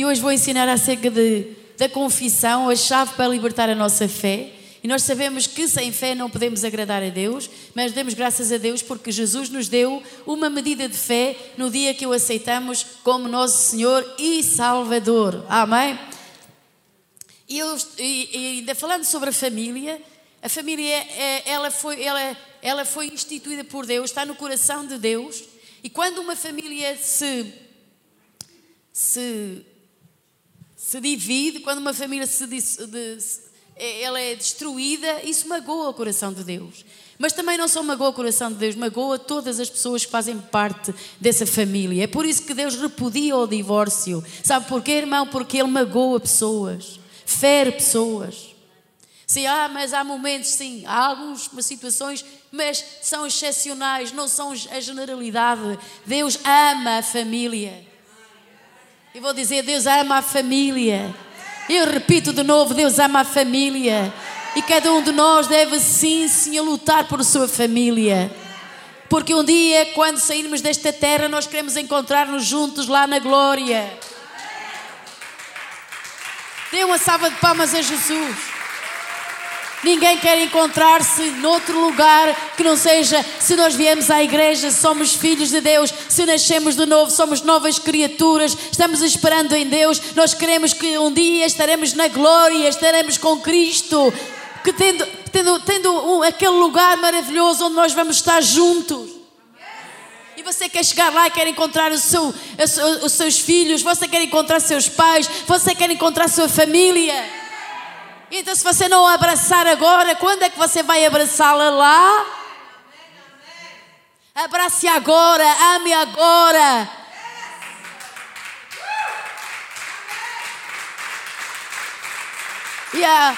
E hoje vou ensinar acerca de, da confissão, a chave para libertar a nossa fé. E nós sabemos que sem fé não podemos agradar a Deus, mas demos graças a Deus porque Jesus nos deu uma medida de fé no dia que o aceitamos como nosso Senhor e Salvador. Amém? E, eu, e, e ainda falando sobre a família, a família é, ela foi, ela, ela foi instituída por Deus, está no coração de Deus. E quando uma família se, se, se divide, quando uma família se, de, é, ela é destruída, isso magoa o coração de Deus. Mas também não só magoa o coração de Deus, magoa todas as pessoas que fazem parte dessa família. É por isso que Deus repudia o divórcio. Sabe porquê, irmão? Porque Ele magoa pessoas, fere pessoas. Sim, ah, mas há momentos, sim, há algumas situações, mas são excepcionais, não são a generalidade. Deus ama a família. E vou dizer, Deus ama a família. Eu repito de novo: Deus ama a família. E cada um de nós deve sim, sim, lutar por sua família. Porque um dia, quando sairmos desta terra, nós queremos encontrar-nos juntos lá na glória. Dê uma salva de palmas a Jesus. Ninguém quer encontrar-se noutro lugar que não seja se nós viemos à igreja, somos filhos de Deus, se nascemos de novo, somos novas criaturas, estamos esperando em Deus, nós queremos que um dia estaremos na glória, estaremos com Cristo, que tendo, tendo, tendo um, aquele lugar maravilhoso onde nós vamos estar juntos. E você quer chegar lá e quer encontrar seu, os seus filhos, você quer encontrar seus pais, você quer encontrar sua família. Então, se você não abraçar agora, quando é que você vai abraçá-la lá? Abrace agora, ame agora. Yeah.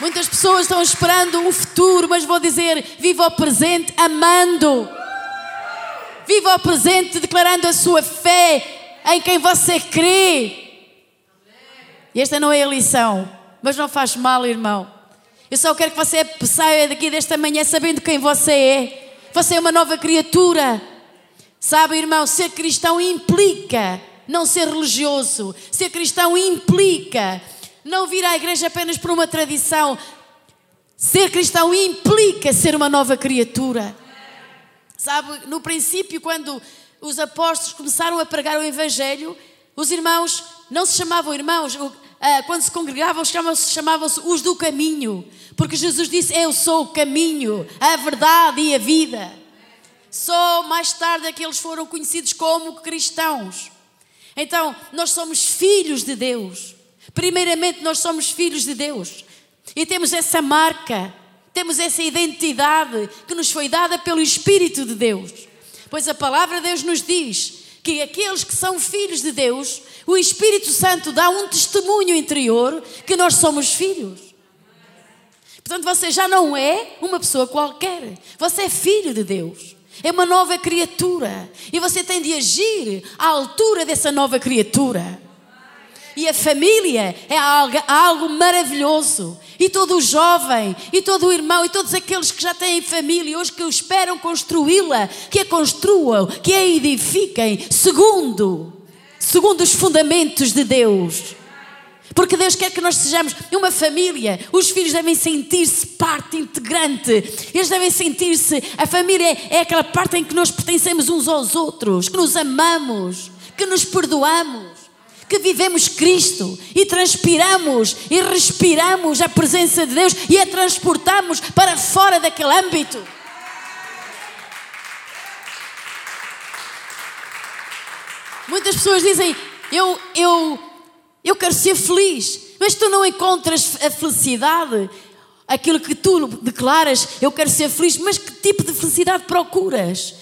Muitas pessoas estão esperando um futuro, mas vou dizer: viva o presente amando. Viva o presente declarando a sua fé em quem você crê. E esta não é a lição mas não faz mal, irmão. Eu só quero que você saia daqui desta manhã sabendo quem você é. Você é uma nova criatura. Sabe, irmão, ser cristão implica não ser religioso. Ser cristão implica não vir à igreja apenas por uma tradição. Ser cristão implica ser uma nova criatura. Sabe, no princípio, quando os apóstolos começaram a pregar o Evangelho, os irmãos não se chamavam irmãos, quando se congregavam, chamavam-se chamavam os do caminho, porque Jesus disse: Eu sou o caminho, a verdade e a vida. Só mais tarde é que eles foram conhecidos como cristãos. Então, nós somos filhos de Deus. Primeiramente, nós somos filhos de Deus. E temos essa marca, temos essa identidade que nos foi dada pelo Espírito de Deus. Pois a palavra de Deus nos diz que aqueles que são filhos de Deus o Espírito Santo dá um testemunho interior que nós somos filhos. Portanto, você já não é uma pessoa qualquer. Você é filho de Deus. É uma nova criatura. E você tem de agir à altura dessa nova criatura. E a família é algo, algo maravilhoso. E todo o jovem, e todo o irmão, e todos aqueles que já têm família hoje que esperam construí-la, que a construam, que a edifiquem, segundo segundo os fundamentos de Deus. Porque Deus quer que nós sejamos uma família. Os filhos devem sentir-se parte integrante. Eles devem sentir-se. A família é aquela parte em que nós pertencemos uns aos outros, que nos amamos, que nos perdoamos, que vivemos Cristo e transpiramos e respiramos a presença de Deus e a transportamos para fora daquele âmbito. Muitas pessoas dizem: eu, eu, eu quero ser feliz, mas tu não encontras a felicidade. Aquilo que tu declaras, eu quero ser feliz, mas que tipo de felicidade procuras?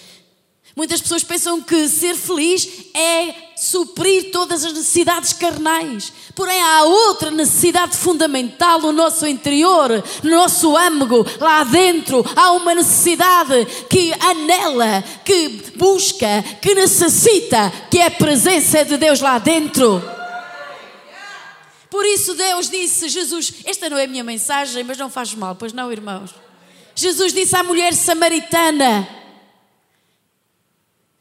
Muitas pessoas pensam que ser feliz é suprir todas as necessidades carnais. Porém, há outra necessidade fundamental no nosso interior, no nosso âmago, lá dentro. Há uma necessidade que anela, que busca, que necessita, que é a presença de Deus lá dentro. Por isso, Deus disse: Jesus, esta não é a minha mensagem, mas não faz mal, pois não, irmãos. Jesus disse à mulher samaritana: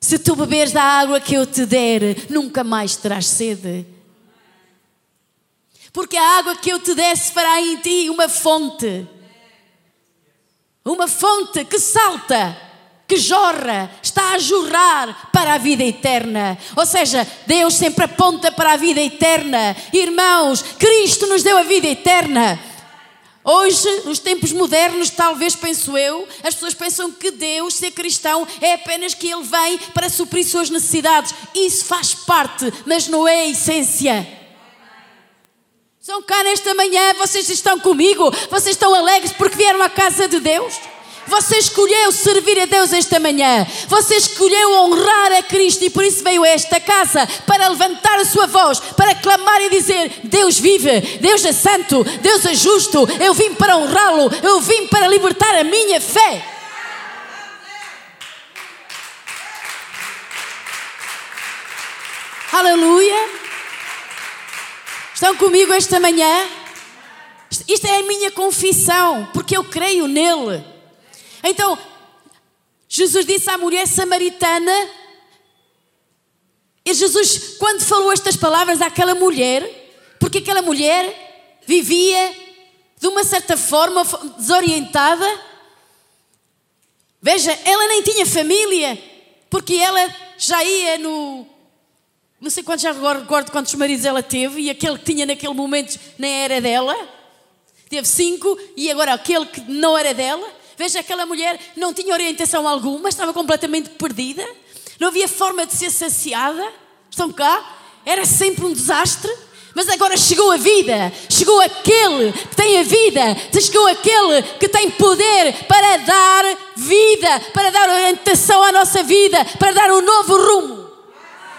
se tu beberes da água que eu te der, nunca mais terás sede. Porque a água que eu te desse fará em ti uma fonte. Uma fonte que salta, que jorra, está a jorrar para a vida eterna. Ou seja, Deus sempre aponta para a vida eterna. Irmãos, Cristo nos deu a vida eterna. Hoje, nos tempos modernos, talvez penso eu, as pessoas pensam que Deus, ser cristão, é apenas que Ele vem para suprir suas necessidades. Isso faz parte, mas não é a essência. São cá nesta manhã, vocês estão comigo, vocês estão alegres porque vieram à casa de Deus? Você escolheu servir a Deus esta manhã. Você escolheu honrar a Cristo e por isso veio a esta casa para levantar a sua voz, para clamar e dizer: Deus vive, Deus é santo, Deus é justo. Eu vim para honrá-lo, eu vim para libertar a minha fé. Aleluia. Estão comigo esta manhã? Isto é a minha confissão, porque eu creio nele. Então, Jesus disse à mulher samaritana, e Jesus, quando falou estas palavras àquela mulher, porque aquela mulher vivia de uma certa forma desorientada, veja, ela nem tinha família, porque ela já ia no. Não sei quantos, já recordo quantos maridos ela teve, e aquele que tinha naquele momento nem era dela. Teve cinco, e agora aquele que não era dela. Veja, aquela mulher não tinha orientação alguma, estava completamente perdida, não havia forma de ser saciada. Estão cá? Era sempre um desastre. Mas agora chegou a vida, chegou aquele que tem a vida, chegou aquele que tem poder para dar vida, para dar orientação à nossa vida, para dar um novo rumo.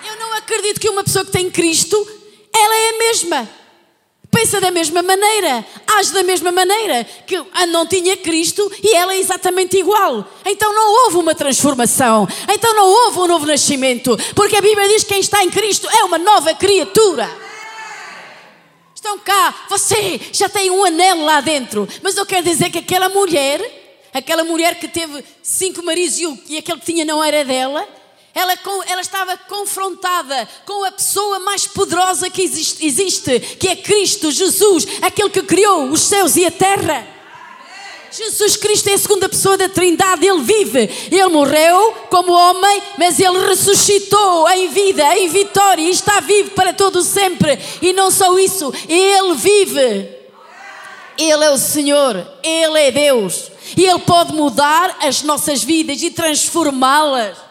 Eu não acredito que uma pessoa que tem Cristo, ela é a mesma pensa da mesma maneira, age da mesma maneira, que não tinha Cristo e ela é exatamente igual. Então não houve uma transformação, então não houve um novo nascimento, porque a Bíblia diz que quem está em Cristo é uma nova criatura. Estão cá, você já tem um anel lá dentro, mas eu quero dizer que aquela mulher, aquela mulher que teve cinco maridos e aquele que tinha não era dela, ela, ela, estava confrontada com a pessoa mais poderosa que existe, existe, que é Cristo Jesus, aquele que criou os céus e a terra. Jesus Cristo é a segunda pessoa da Trindade, Ele vive. Ele morreu como homem, mas Ele ressuscitou em vida, em vitória, e está vivo para todo sempre. E não só isso, Ele vive. Ele é o Senhor, Ele é Deus. E Ele pode mudar as nossas vidas e transformá-las.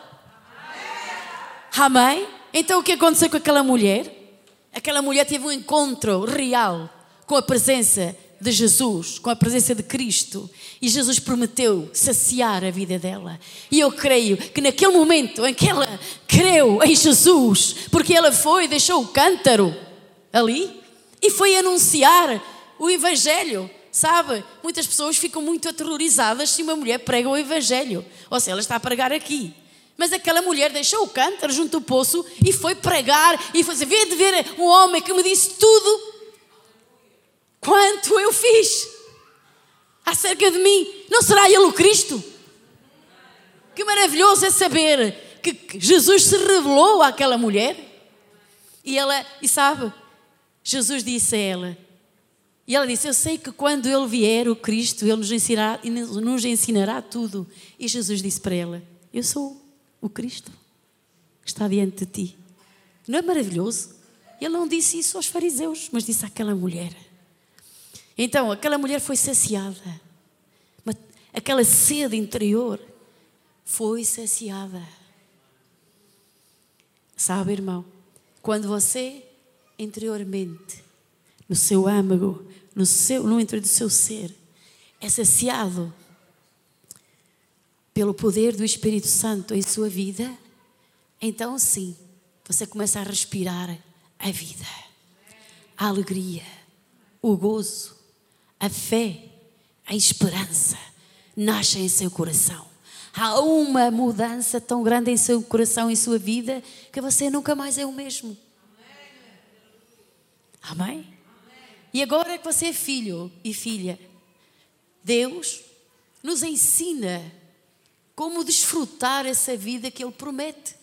Amém? Então o que aconteceu com aquela mulher? Aquela mulher teve um encontro real com a presença de Jesus, com a presença de Cristo. E Jesus prometeu saciar a vida dela. E eu creio que naquele momento em que ela creu em Jesus, porque ela foi, deixou o cântaro ali e foi anunciar o Evangelho. Sabe, muitas pessoas ficam muito aterrorizadas se uma mulher prega o Evangelho. Ou se ela está a pregar aqui. Mas aquela mulher deixou o cântaro junto ao poço e foi pregar e fazer, vê de ver um homem que me disse tudo quanto eu fiz acerca de mim. Não será ele o Cristo? Que maravilhoso é saber que Jesus se revelou àquela mulher. E ela, e sabe, Jesus disse a ela, e ela disse: Eu sei que quando ele vier, o Cristo, ele nos ensinará, nos ensinará tudo. E Jesus disse para ela: Eu sou o Cristo que está diante de ti. Não é maravilhoso? Ele não disse isso aos fariseus, mas disse àquela mulher. Então, aquela mulher foi saciada. Aquela sede interior foi saciada. Sabe, irmão, quando você interiormente, no seu âmago, no, seu, no interior do seu ser, é saciado pelo poder do Espírito Santo em sua vida, então sim, você começa a respirar a vida, a alegria, o gozo, a fé, a esperança nascem em seu coração. Há uma mudança tão grande em seu coração, em sua vida, que você nunca mais é o mesmo. Amém? E agora que você é filho e filha, Deus nos ensina como desfrutar essa vida que Ele promete.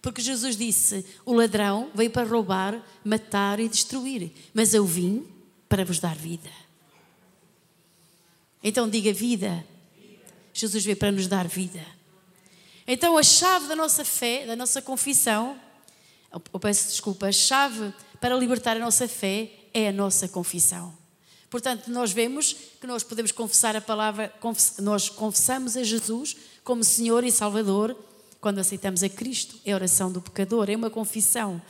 Porque Jesus disse: O ladrão veio para roubar, matar e destruir. Mas eu vim para vos dar vida. Então diga vida. Jesus veio para nos dar vida. Então a chave da nossa fé, da nossa confissão, eu peço desculpa, a chave para libertar a nossa fé é a nossa confissão. Portanto, nós vemos que nós podemos confessar a palavra, nós confessamos a Jesus como Senhor e Salvador quando aceitamos a Cristo. É a oração do pecador, é uma confissão.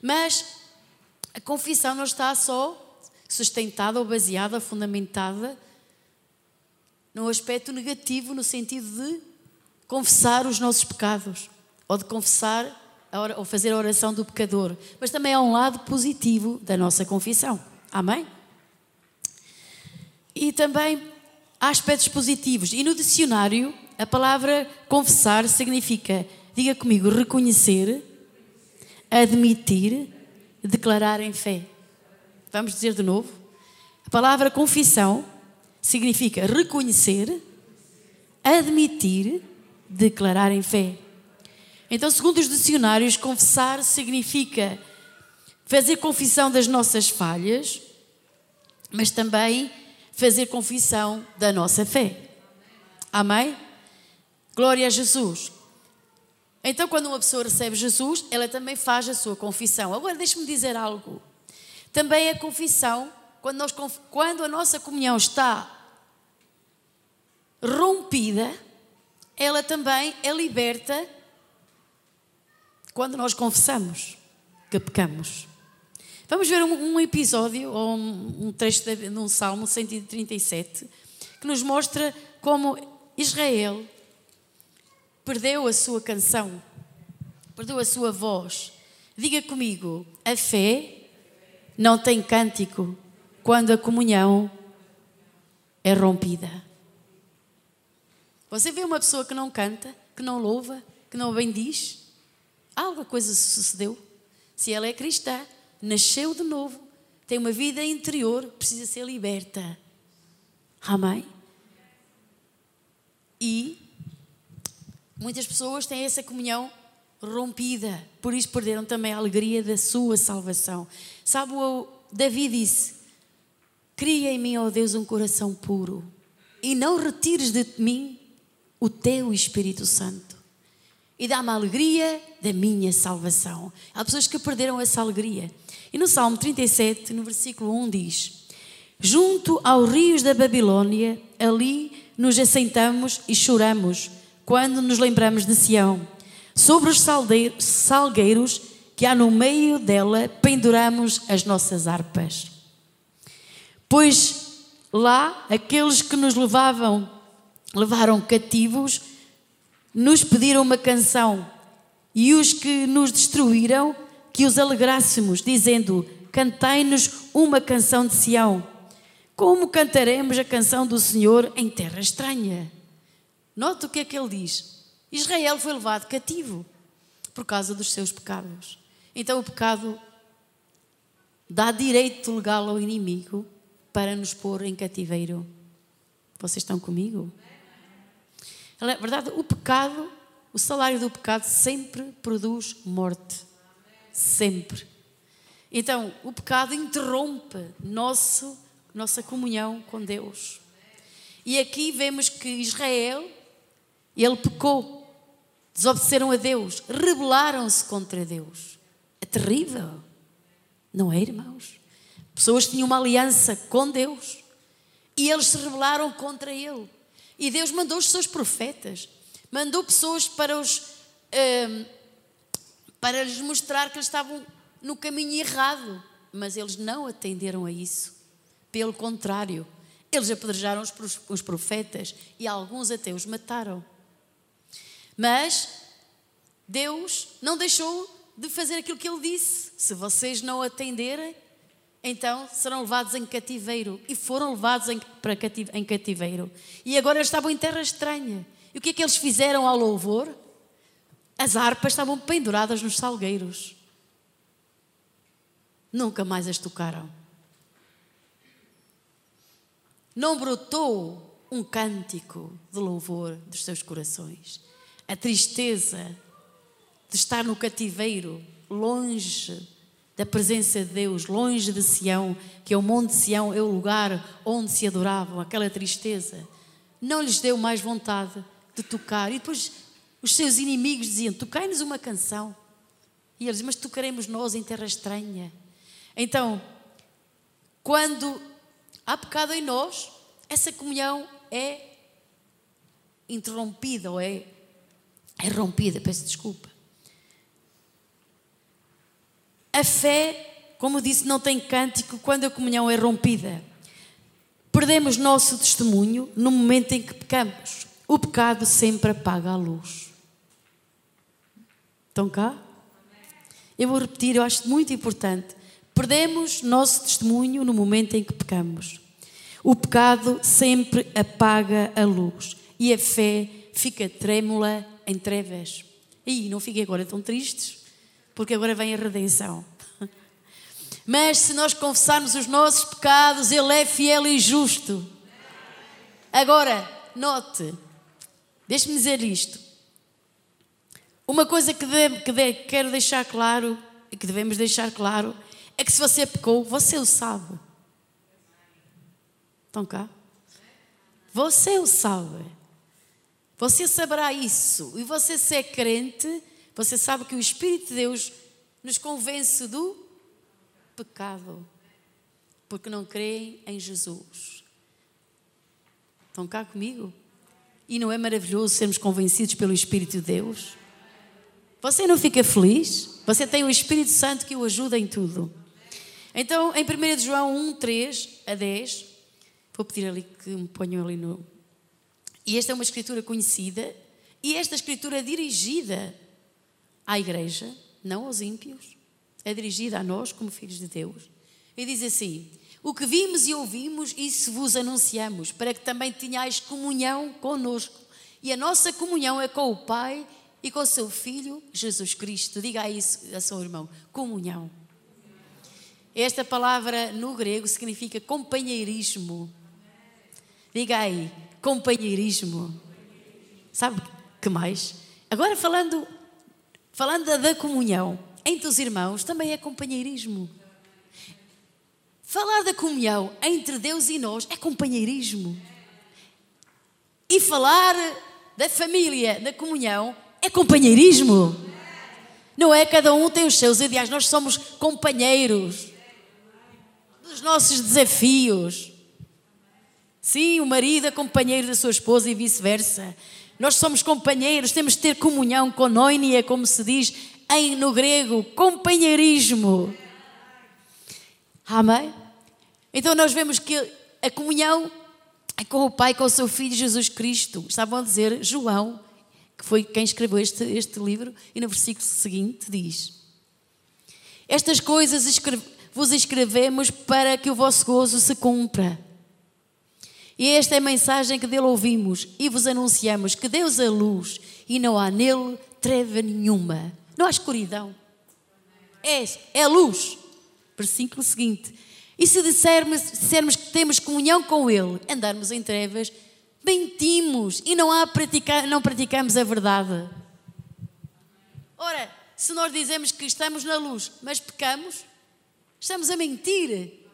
Mas a confissão não está só sustentada ou baseada, fundamentada no aspecto negativo, no sentido de confessar os nossos pecados ou de confessar ou fazer a oração do pecador, mas também há um lado positivo da nossa confissão. Amém? E também há aspectos positivos. E no dicionário, a palavra confessar significa, diga comigo, reconhecer, admitir, declarar em fé. Vamos dizer de novo? A palavra confissão significa reconhecer, admitir, declarar em fé. Então, segundo os dicionários, confessar significa fazer confissão das nossas falhas, mas também fazer confissão da nossa fé. Amém? Glória a Jesus. Então, quando uma pessoa recebe Jesus, ela também faz a sua confissão. Agora, deixe-me dizer algo. Também a confissão, quando, nós, quando a nossa comunhão está rompida, ela também é liberta quando nós confessamos que pecamos. Vamos ver um, um episódio, ou um, um trecho de, de um Salmo 137, que nos mostra como Israel perdeu a sua canção, perdeu a sua voz. Diga comigo, a fé não tem cântico quando a comunhão é rompida. Você vê uma pessoa que não canta, que não louva, que não bendiz? Alguma coisa sucedeu. Se ela é cristã, nasceu de novo, tem uma vida interior, precisa ser liberta. Amém? E muitas pessoas têm essa comunhão rompida, por isso perderam também a alegria da sua salvação. Sabe, o Davi disse: Cria em mim, ó Deus, um coração puro e não retires de mim o teu Espírito Santo e dá-me a alegria da minha salvação. Há pessoas que perderam essa alegria. E no Salmo 37, no versículo 1 diz: Junto aos rios da Babilônia, ali nos assentamos e choramos, quando nos lembramos de Sião. Sobre os salgueiros que há no meio dela, penduramos as nossas harpas. Pois lá aqueles que nos levavam, levaram cativos, nos pediram uma canção e os que nos destruíram, que os alegrássemos, dizendo: Cantai-nos uma canção de Sião. Como cantaremos a canção do Senhor em terra estranha? Note o que é que ele diz. Israel foi levado cativo por causa dos seus pecados. Então o pecado dá direito legal ao inimigo para nos pôr em cativeiro. Vocês estão comigo? É verdade, o pecado, o salário do pecado sempre produz morte. Sempre. Então, o pecado interrompe nosso, nossa comunhão com Deus. E aqui vemos que Israel, ele pecou, desobedeceram a Deus, rebelaram-se contra Deus. É terrível, não é, irmãos? Pessoas tinham uma aliança com Deus e eles se rebelaram contra Ele. E Deus mandou os seus profetas, mandou pessoas para os um, para lhes mostrar que eles estavam no caminho errado, mas eles não atenderam a isso. Pelo contrário, eles apedrejaram os profetas e alguns até os mataram. Mas Deus não deixou de fazer aquilo que ele disse. Se vocês não atenderem, então serão levados em cativeiro. E foram levados em, para cativ em cativeiro. E agora estavam em terra estranha. E o que é que eles fizeram ao louvor? As harpas estavam penduradas nos salgueiros. Nunca mais as tocaram. Não brotou um cântico de louvor dos seus corações. A tristeza de estar no cativeiro, longe da presença de Deus, longe de Sião, que é o Monte de Sião, é o lugar onde se adoravam, aquela tristeza, não lhes deu mais vontade de tocar. E depois os seus inimigos diziam: Tocai-nos uma canção. E eles, mas tocaremos nós em terra estranha. Então, quando há pecado em nós, essa comunhão é interrompida ou é, é rompida, peço desculpa. A fé, como disse, não tem cântico quando a comunhão é rompida. Perdemos nosso testemunho no momento em que pecamos. O pecado sempre apaga a luz. Estão cá? Eu vou repetir, eu acho muito importante. Perdemos nosso testemunho no momento em que pecamos. O pecado sempre apaga a luz e a fé fica trêmula em trevas. E não fiquem agora tão tristes, porque agora vem a redenção. Mas se nós confessarmos os nossos pecados, Ele é fiel e justo. Agora, note, deixe-me dizer isto. Uma coisa que, deve, que quero deixar claro, e que devemos deixar claro, é que se você pecou, você o sabe. Estão cá? Você o sabe. Você saberá isso. E você, se é crente, você sabe que o Espírito de Deus nos convence do pecado. Porque não creem em Jesus. Estão cá comigo? E não é maravilhoso sermos convencidos pelo Espírito de Deus? Você não fica feliz? Você tem o Espírito Santo que o ajuda em tudo. Então, em 1 João 1, 3 a 10, vou pedir ali que me ponham ali no, e esta é uma escritura conhecida e esta escritura é dirigida à igreja, não aos ímpios, é dirigida a nós como filhos de Deus. E diz assim: O que vimos e ouvimos, isso vos anunciamos, para que também tenhais comunhão conosco. E a nossa comunhão é com o Pai e com o seu Filho Jesus Cristo. Diga isso a seu irmão: comunhão. Esta palavra no grego significa companheirismo. Diga aí, companheirismo. Sabe que mais? Agora falando, falando da comunhão entre os irmãos, também é companheirismo. Falar da comunhão entre Deus e nós é companheirismo. E falar da família, da comunhão, é companheirismo. Não é? Cada um tem os seus ideais. Nós somos companheiros dos nossos desafios. Sim, o marido é companheiro da sua esposa e vice-versa. Nós somos companheiros, temos de ter comunhão, koinonia, como se diz em, no grego, companheirismo. Amém? Então nós vemos que a comunhão é com o Pai, com o seu Filho Jesus Cristo. Estavam a dizer João, que foi quem escreveu este, este livro, e no versículo seguinte diz: Estas coisas escreve, vos escrevemos para que o vosso gozo se cumpra. E esta é a mensagem que dele ouvimos e vos anunciamos: que Deus é luz e não há nele treva nenhuma. Não há escuridão. É, é luz. Versículo seguinte. E se dissermos, dissermos que temos comunhão com Ele, andarmos em trevas, mentimos e não, há praticar, não praticamos a verdade. Ora, se nós dizemos que estamos na luz, mas pecamos, estamos a mentir.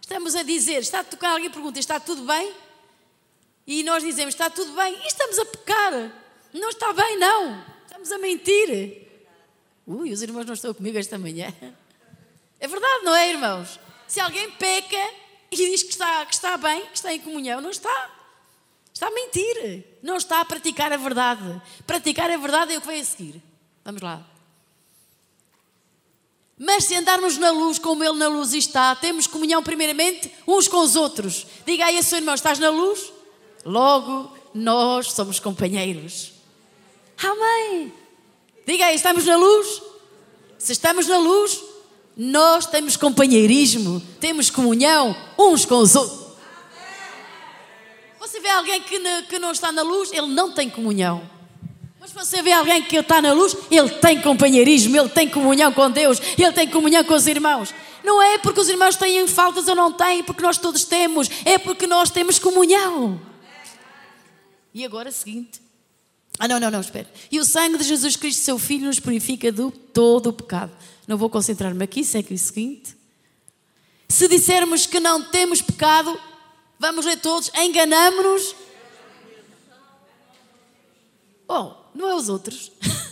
Estamos a dizer, está a tocar, alguém pergunta, está tudo bem? E nós dizemos, está tudo bem, e estamos a pecar. Não está bem, não. Estamos a mentir. Ui, os irmãos não estão comigo esta manhã. É verdade, não é, irmãos? Se alguém peca e diz que está, que está bem, que está em comunhão, não está. Está a mentir. Não está a praticar a verdade. Praticar a verdade é o que vem a seguir. Vamos lá. Mas se andarmos na luz como Ele na luz está, temos comunhão primeiramente uns com os outros. Diga aí a seu irmão: estás na luz? Logo, nós somos companheiros. Amém. Diga aí: estamos na luz? Se estamos na luz, nós temos companheirismo, temos comunhão uns com os outros. Você vê alguém que não está na luz, ele não tem comunhão. Mas você vê alguém que está na luz, ele tem companheirismo, ele tem comunhão com Deus, ele tem comunhão com os irmãos. Não é porque os irmãos têm faltas ou não têm, porque nós todos temos, é porque nós temos comunhão. E agora, seguinte. Ah, não, não, não, espera. E o sangue de Jesus Cristo, seu Filho, nos purifica de todo o pecado. Não vou concentrar-me aqui, segue o seguinte. Se dissermos que não temos pecado, vamos ler todos, enganamos-nos. Oh, não é os outros.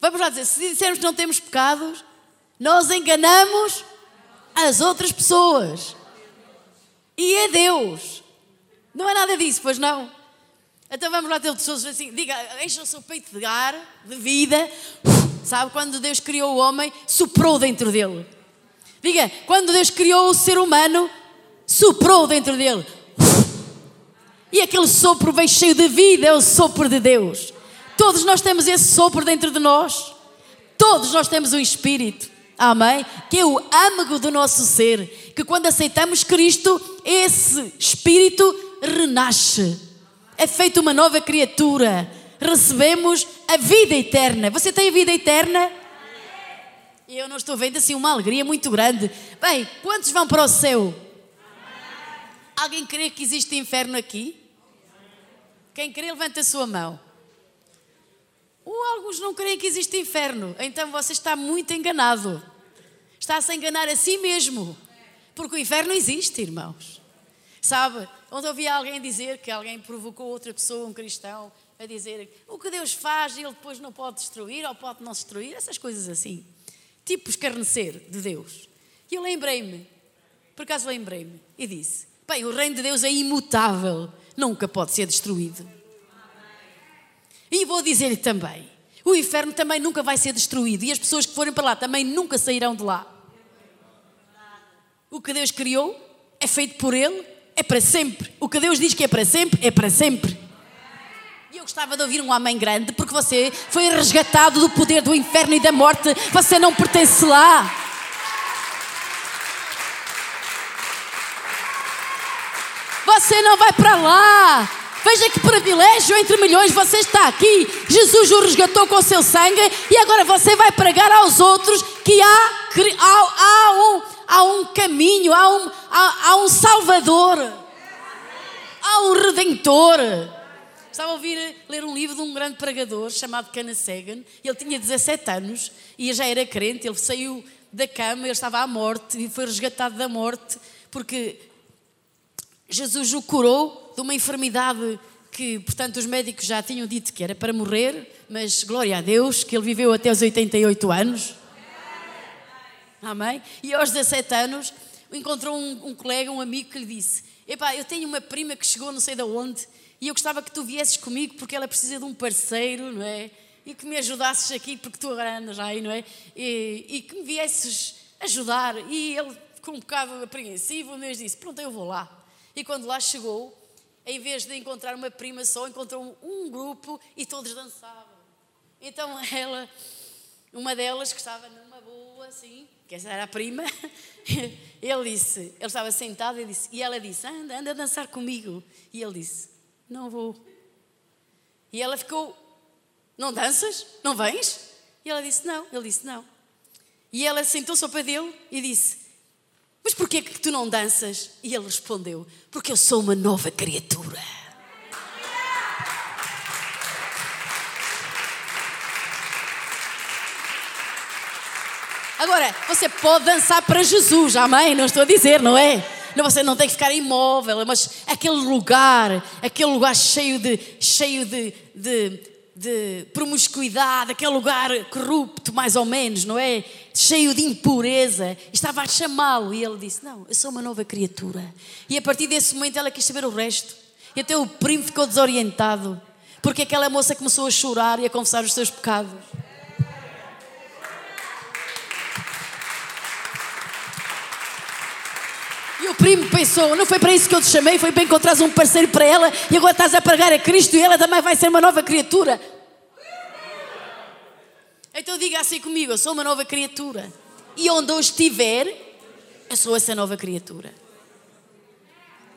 Vamos lá dizer, se dissermos que não temos pecados, nós enganamos as outras pessoas. E é Deus. Não é nada disso, pois não? Então vamos lá ter pessoas assim, diga, encha o seu peito de ar, de vida. Sabe, quando Deus criou o homem, soprou dentro dele. Diga, quando Deus criou o ser humano, soprou dentro dele. E aquele sopro vem cheio de vida, é o sopro de Deus. Todos nós temos esse sopro dentro de nós. Todos nós temos um espírito. Amém? Que é o âmago do nosso ser. Que quando aceitamos Cristo, esse espírito renasce. É feito uma nova criatura. Recebemos a vida eterna. Você tem a vida eterna? E eu não estou vendo assim uma alegria muito grande. Bem, quantos vão para o céu? Alguém crê que existe inferno aqui? Quem crê, levanta a sua mão. Ou alguns não creem que existe inferno. Então você está muito enganado. Está-se a enganar a si mesmo. Porque o inferno existe, irmãos. Sabe, onde ouvi alguém dizer que alguém provocou outra pessoa, um cristão, a dizer o que Deus faz, ele depois não pode destruir ou pode não destruir, essas coisas assim. Tipo escarnecer de Deus. E eu lembrei-me, por acaso lembrei-me, e disse: Bem, o reino de Deus é imutável nunca pode ser destruído. E vou dizer-lhe também: o inferno também nunca vai ser destruído e as pessoas que forem para lá também nunca sairão de lá. O que Deus criou é feito por Ele, é para sempre. O que Deus diz que é para sempre, é para sempre. Eu gostava de ouvir um amém grande, porque você foi resgatado do poder do inferno e da morte, você não pertence lá. Você não vai para lá. Veja que privilégio entre milhões você está aqui. Jesus o resgatou com o seu sangue e agora você vai pregar aos outros que há, há, há, um, há um caminho, há um, há, há um Salvador, há um Redentor. Estava a ouvir ler um livro de um grande pregador chamado Cana Sagan. Ele tinha 17 anos e já era crente. Ele saiu da cama, ele estava à morte e foi resgatado da morte porque Jesus o curou de uma enfermidade que, portanto, os médicos já tinham dito que era para morrer, mas glória a Deus que ele viveu até os 88 anos. Amém? E aos 17 anos encontrou um, um colega, um amigo que lhe disse: Epá, eu tenho uma prima que chegou não sei de onde e eu gostava que tu viesses comigo porque ela precisa de um parceiro, não é? E que me ajudasses aqui porque tu agora andas aí, não é? E, e que me viesses ajudar. E ele ficou um bocado apreensivo, mas disse: Pronto, eu vou lá. E quando lá chegou, em vez de encontrar uma prima só, encontrou um, grupo e todos dançavam. Então ela, uma delas que estava numa boa, assim, que essa era a prima, ele disse, ele estava sentado e, disse, e ela disse, anda, anda a dançar comigo. E ele disse, não vou. E ela ficou, não danças? Não vens? E ela disse, não. Ele disse, não. E ela sentou-se ao pé dele e disse, mas porquê que tu não danças? E ele respondeu: Porque eu sou uma nova criatura. Agora, você pode dançar para Jesus, amém? Não estou a dizer, não é? Não, você não tem que ficar imóvel, mas aquele lugar, aquele lugar cheio de, cheio de, de de promiscuidade, aquele lugar corrupto, mais ou menos, não é? Cheio de impureza. Estava a chamá-lo e ele disse: Não, eu sou uma nova criatura. E a partir desse momento ela quis saber o resto. E até o primo ficou desorientado, porque aquela moça começou a chorar e a confessar os seus pecados. E o primo pensou: não foi para isso que eu te chamei, foi para encontrar um parceiro para ela e agora estás a pregar a Cristo e ela também vai ser uma nova criatura. Então diga assim comigo: eu sou uma nova criatura. E onde eu estiver, eu sou essa nova criatura.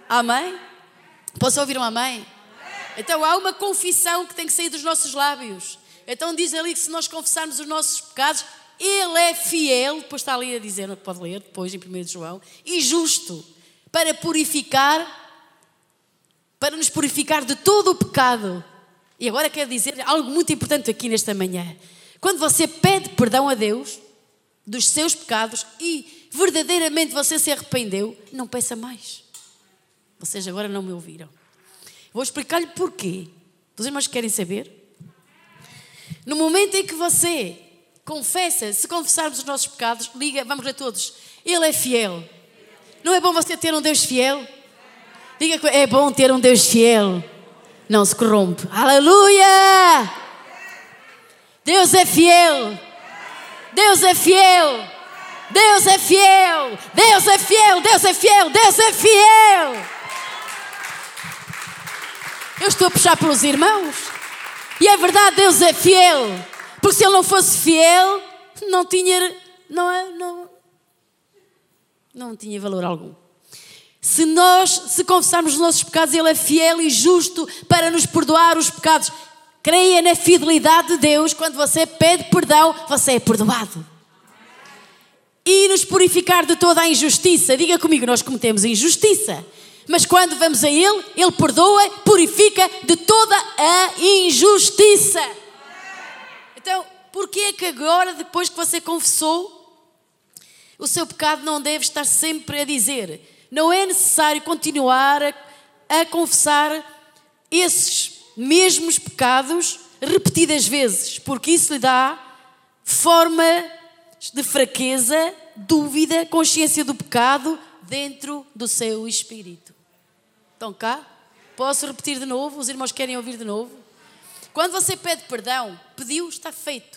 Amém? Posso ouvir um amém? Então há uma confissão que tem que sair dos nossos lábios. Então diz ali que se nós confessarmos os nossos pecados, ele é fiel, depois está ali a dizer, pode ler depois em 1 João, e justo para purificar, para nos purificar de todo o pecado. E agora quero dizer algo muito importante aqui nesta manhã. Quando você pede perdão a Deus dos seus pecados e verdadeiramente você se arrependeu, não peça mais. Vocês agora não me ouviram. Vou explicar-lhe porquê. Os irmãos querem saber? No momento em que você confessa, se confessarmos os nossos pecados, liga, vamos ler todos. Ele é fiel. Não é bom você ter um Deus fiel? Diga que é bom ter um Deus fiel. Não se corrompe. Aleluia! Deus é fiel. Deus é fiel. Deus é fiel. Deus é fiel. Deus é fiel. Deus é fiel. Eu estou a puxar pelos irmãos. E é verdade, Deus é fiel. Porque se Ele não fosse fiel, não tinha, não, é, não, não tinha valor algum. Se nós, se confessarmos os nossos pecados, Ele é fiel e justo para nos perdoar os pecados. Creia na fidelidade de Deus. Quando você pede perdão, você é perdoado. E nos purificar de toda a injustiça. Diga comigo, nós cometemos injustiça. Mas quando vamos a Ele, Ele perdoa, purifica de toda a injustiça. Então, porquê é que agora, depois que você confessou, o seu pecado não deve estar sempre a dizer? Não é necessário continuar a, a confessar esses mesmos pecados repetidas vezes, porque isso lhe dá forma de fraqueza, dúvida, consciência do pecado dentro do seu espírito. Estão cá? Posso repetir de novo? Os irmãos querem ouvir de novo? Quando você pede perdão, pediu, está feito.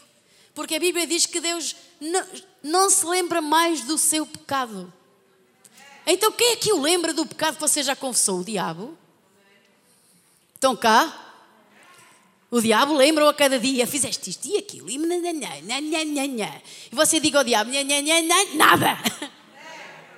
Porque a Bíblia diz que Deus não, não se lembra mais do seu pecado. Então quem é que o lembra do pecado que você já confessou? O diabo? Estão cá? O diabo lembra-o a cada dia, fizeste isto e aquilo, e, e você diga ao diabo, nada.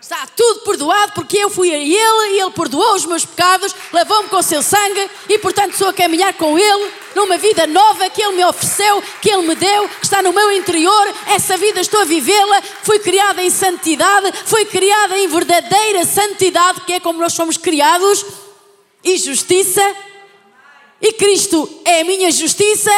Está tudo perdoado porque eu fui a Ele e Ele perdoou os meus pecados, levou-me com o seu sangue e, portanto, sou a caminhar com Ele numa vida nova que Ele me ofereceu, que Ele me deu, que está no meu interior. Essa vida estou a vivê-la. Fui criada em santidade, fui criada em verdadeira santidade, que é como nós somos criados, e justiça. E Cristo é a minha justiça.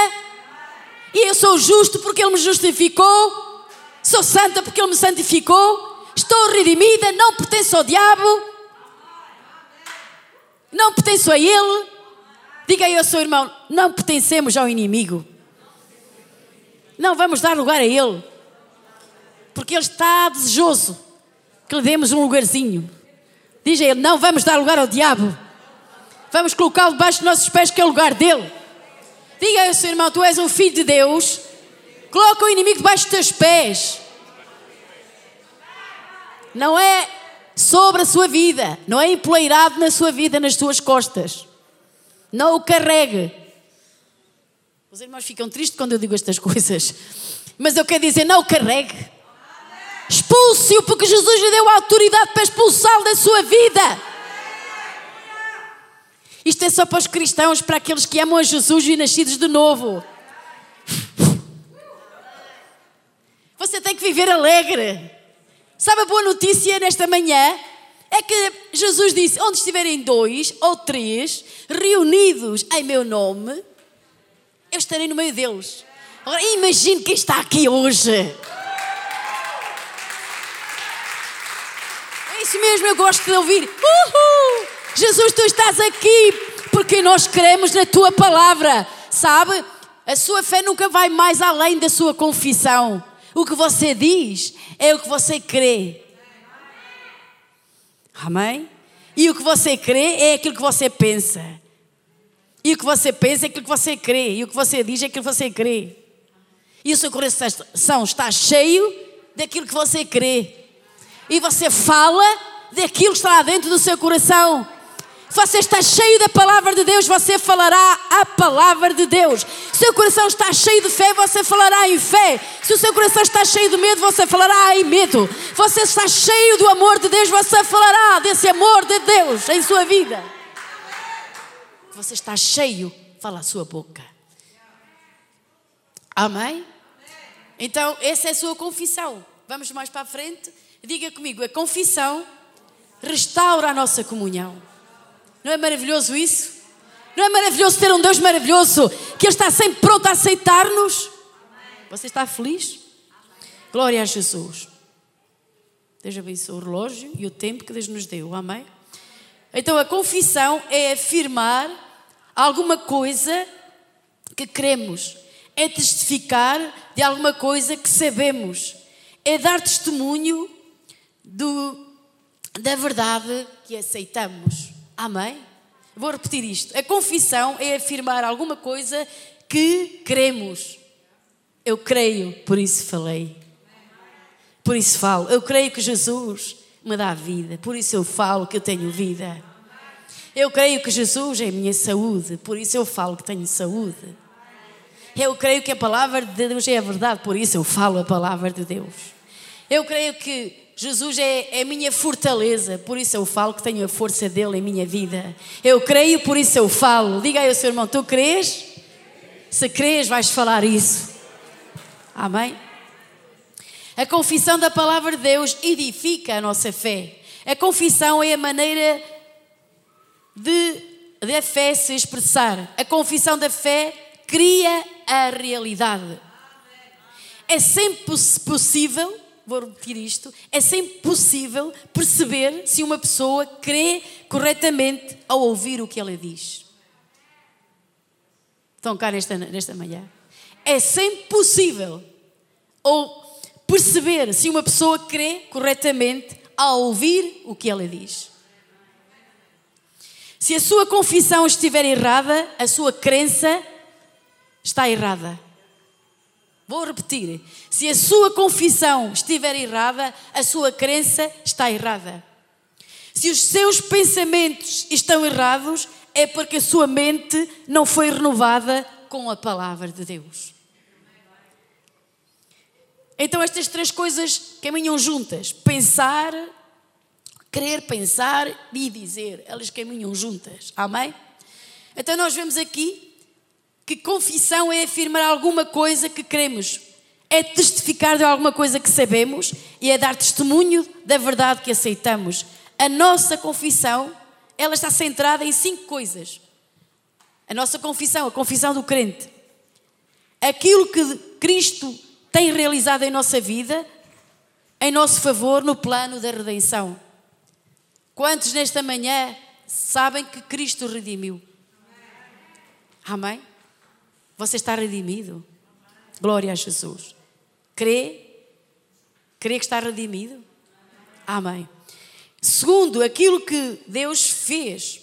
E eu sou justo porque Ele me justificou. Sou santa porque Ele me santificou estou redimida, não pertenço ao diabo, não pertenço a ele. Diga aí ao seu irmão: não pertencemos ao inimigo. Não vamos dar lugar a ele, porque ele está desejoso que lhe demos um lugarzinho. Diz a ele: não vamos dar lugar ao diabo, vamos colocá-lo debaixo dos nossos pés, que é o lugar dele. Diga ao seu irmão: tu és um filho de Deus, coloca o inimigo debaixo dos teus pés não é sobre a sua vida, não é empoleirado na sua vida, nas suas costas. Não o carregue. Os irmãos ficam tristes quando eu digo estas coisas, mas eu quero dizer: não o carregue. Expulse-o, porque Jesus lhe deu a autoridade para expulsá-lo da sua vida. Isto é só para os cristãos, para aqueles que amam a Jesus e nascidos de novo. Você tem que viver alegre. Sabe a boa notícia nesta manhã? É que Jesus disse: onde estiverem dois ou três reunidos em meu nome, eu estarei no meio deles. Agora imagine quem está aqui hoje. É isso mesmo, eu gosto de ouvir. Uhul! Jesus, tu estás aqui porque nós cremos na tua palavra. Sabe? A sua fé nunca vai mais além da sua confissão. O que você diz é o que você crê. Amém? E o que você crê é aquilo que você pensa. E o que você pensa é aquilo que você crê. E o que você diz é aquilo que você crê. E o seu coração está cheio daquilo que você crê. E você fala daquilo que está dentro do seu coração você está cheio da palavra de Deus, você falará a palavra de Deus. Seu coração está cheio de fé, você falará em fé. Se o seu coração está cheio de medo, você falará em medo. Você está cheio do amor de Deus, você falará desse amor de Deus em sua vida. Você está cheio, fala a sua boca. Amém? Então, essa é a sua confissão. Vamos mais para a frente. Diga comigo: a confissão restaura a nossa comunhão. Não é maravilhoso isso? Não é maravilhoso ter um Deus maravilhoso que Ele está sempre pronto a aceitar-nos? Você está feliz? Glória a Jesus. Deus abençoe o relógio e o tempo que Deus nos deu. Amém? Então a confissão é afirmar alguma coisa que queremos, é testificar de alguma coisa que sabemos, é dar testemunho do, da verdade que aceitamos. Amém? Vou repetir isto. A confissão é afirmar alguma coisa que queremos. Eu creio, por isso falei. Por isso falo. Eu creio que Jesus me dá vida, por isso eu falo que eu tenho vida. Eu creio que Jesus é a minha saúde, por isso eu falo que tenho saúde. Eu creio que a palavra de Deus é a verdade, por isso eu falo a palavra de Deus. Eu creio que Jesus é, é a minha fortaleza, por isso eu falo que tenho a força dele em minha vida. Eu creio, por isso eu falo. Diga aí ao seu irmão: tu crês? Se crês, vais falar isso. Amém? A confissão da palavra de Deus edifica a nossa fé. A confissão é a maneira de, de a fé se expressar. A confissão da fé cria a realidade. É sempre possível vou repetir isto, é sempre possível perceber se uma pessoa crê corretamente ao ouvir o que ela diz. Estão cá nesta, nesta manhã. É sempre possível ou perceber se uma pessoa crê corretamente ao ouvir o que ela diz. Se a sua confissão estiver errada, a sua crença está errada. Vou repetir. Se a sua confissão estiver errada, a sua crença está errada. Se os seus pensamentos estão errados, é porque a sua mente não foi renovada com a palavra de Deus. Então estas três coisas caminham juntas: pensar, querer pensar e dizer. Elas caminham juntas. Amém? Então nós vemos aqui que confissão é afirmar alguma coisa que queremos, é testificar de alguma coisa que sabemos e é dar testemunho da verdade que aceitamos. A nossa confissão, ela está centrada em cinco coisas. A nossa confissão, a confissão do crente. Aquilo que Cristo tem realizado em nossa vida, em nosso favor, no plano da redenção. Quantos nesta manhã sabem que Cristo redimiu? Amém? Você está redimido. Glória a Jesus. Crê? Crê que está redimido? Amém. Segundo, aquilo que Deus fez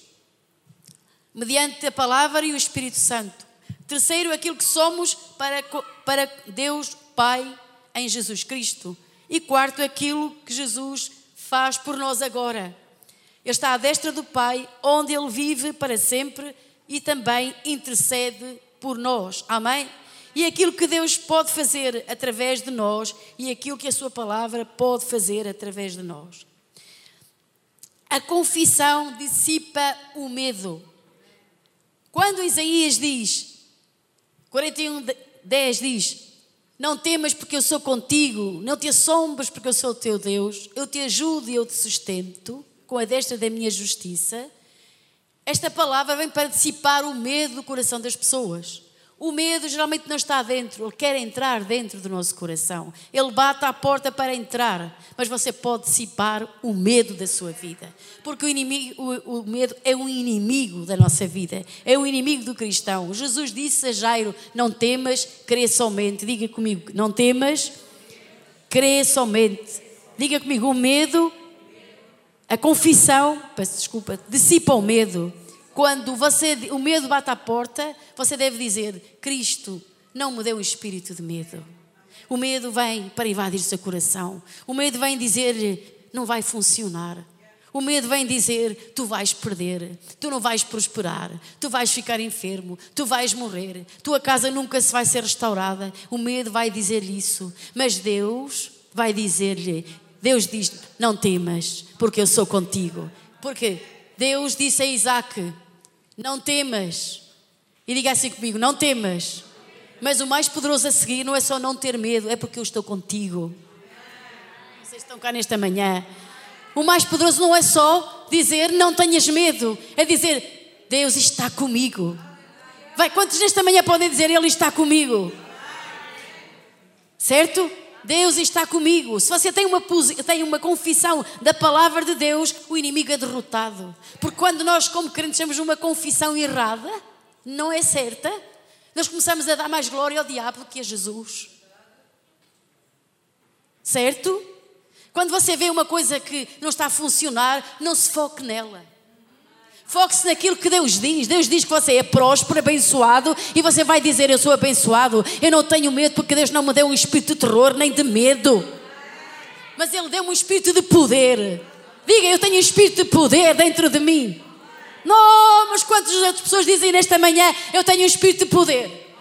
mediante a palavra e o Espírito Santo. Terceiro, aquilo que somos para, para Deus Pai em Jesus Cristo. E quarto, aquilo que Jesus faz por nós agora. Ele está à destra do Pai, onde Ele vive para sempre e também intercede por nós. Amém? E aquilo que Deus pode fazer através de nós e aquilo que a Sua palavra pode fazer através de nós. A confissão dissipa o medo. Quando Isaías diz, 41, 10 diz: Não temas porque eu sou contigo, não te assombres porque eu sou o teu Deus, eu te ajudo e eu te sustento com a destra da minha justiça. Esta palavra vem para dissipar o medo do coração das pessoas. O medo geralmente não está dentro, ele quer entrar dentro do nosso coração. Ele bate à porta para entrar, mas você pode dissipar o medo da sua vida. Porque o, inimigo, o, o medo é um inimigo da nossa vida, é um inimigo do cristão. Jesus disse a Jairo: Não temas, crê somente. Diga comigo: Não temas, crê somente. Diga comigo: o medo a confissão, peço desculpa, dissipa o medo. Quando você, o medo bate à porta, você deve dizer: Cristo não me deu um espírito de medo. O medo vem para invadir o seu coração. O medo vem dizer: não vai funcionar. O medo vem dizer: tu vais perder, tu não vais prosperar, tu vais ficar enfermo, tu vais morrer, tua casa nunca se vai ser restaurada. O medo vai dizer isso, mas Deus vai dizer-lhe: Deus diz: Não temas, porque eu sou contigo. Porque Deus disse a Isaac: Não temas. E diga assim comigo: Não temas. Mas o mais poderoso a seguir não é só não ter medo, é porque eu estou contigo. Vocês estão cá nesta manhã. O mais poderoso não é só dizer não tenhas medo, é dizer Deus está comigo. Vai, quantos nesta manhã podem dizer Ele está comigo? Certo? Deus está comigo. Se você tem uma, tem uma confissão da palavra de Deus, o inimigo é derrotado. Porque quando nós, como crentes, temos uma confissão errada, não é certa, nós começamos a dar mais glória ao diabo que a Jesus. Certo? Quando você vê uma coisa que não está a funcionar, não se foque nela. Foque-se naquilo que Deus diz. Deus diz que você é próspero, abençoado, e você vai dizer: Eu sou abençoado, eu não tenho medo, porque Deus não me deu um espírito de terror nem de medo, mas Ele deu-me um espírito de poder. Diga, eu tenho um espírito de poder dentro de mim. Não, mas quantas outras pessoas dizem nesta manhã: Eu tenho um espírito de poder?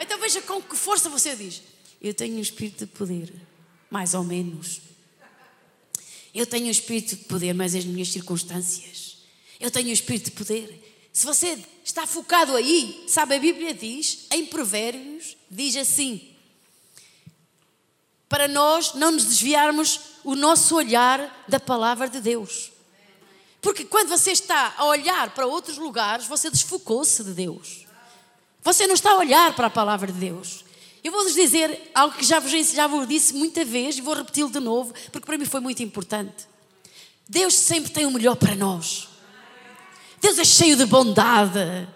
Então veja com que força você diz: Eu tenho um espírito de poder, mais ou menos. Eu tenho um espírito de poder, mas as minhas circunstâncias. Eu tenho um espírito de poder. Se você está focado aí, sabe, a Bíblia diz, em Provérbios, diz assim: para nós não nos desviarmos o nosso olhar da palavra de Deus. Porque quando você está a olhar para outros lugares, você desfocou-se de Deus. Você não está a olhar para a palavra de Deus. Eu vou-vos dizer algo que já vos, já vos disse muita vez e vou repeti-lo de novo, porque para mim foi muito importante. Deus sempre tem o melhor para nós. Deus é cheio de bondade.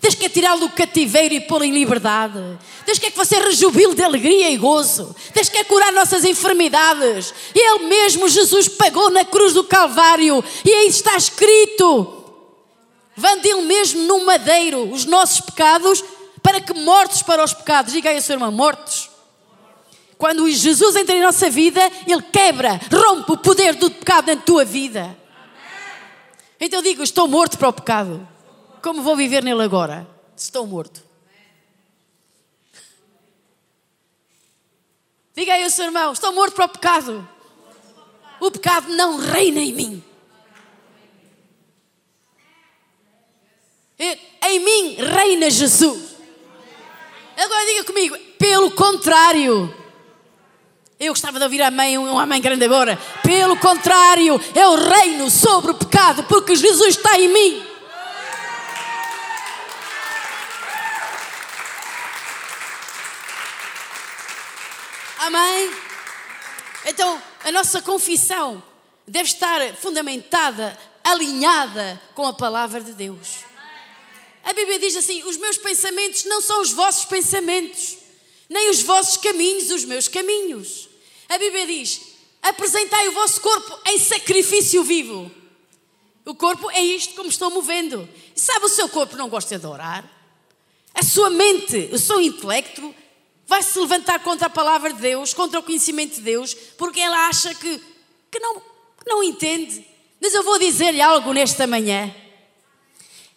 Deus quer tirá-lo do cativeiro e pô-lo em liberdade. Deus quer que você rejubile de alegria e gozo. Deus quer curar nossas enfermidades. Ele mesmo, Jesus, pagou na cruz do Calvário. E aí está escrito: Vandil mesmo no madeiro os nossos pecados para que mortos para os pecados, diga aí a sua irmã, mortos. Quando Jesus entra em nossa vida, Ele quebra, rompe o poder do pecado na tua vida. Então digo, estou morto para o pecado. Como vou viver nele agora? Estou morto. Diga aí ao seu irmão, estou morto para o pecado. O pecado não reina em mim. Em mim reina Jesus. Agora diga comigo, pelo contrário. Eu gostava de ouvir a mãe, uma mãe grande agora. Pelo contrário, eu reino sobre o pecado, porque Jesus está em mim. Amém? Então, a nossa confissão deve estar fundamentada, alinhada com a palavra de Deus. A Bíblia diz assim: os meus pensamentos não são os vossos pensamentos, nem os vossos caminhos, os meus caminhos. A Bíblia diz: apresentai o vosso corpo em sacrifício vivo. O corpo é isto como estou movendo. E sabe, o seu corpo não gosta de orar. A sua mente, o seu intelecto vai se levantar contra a palavra de Deus, contra o conhecimento de Deus, porque ela acha que, que não, não entende. Mas eu vou dizer-lhe algo nesta manhã.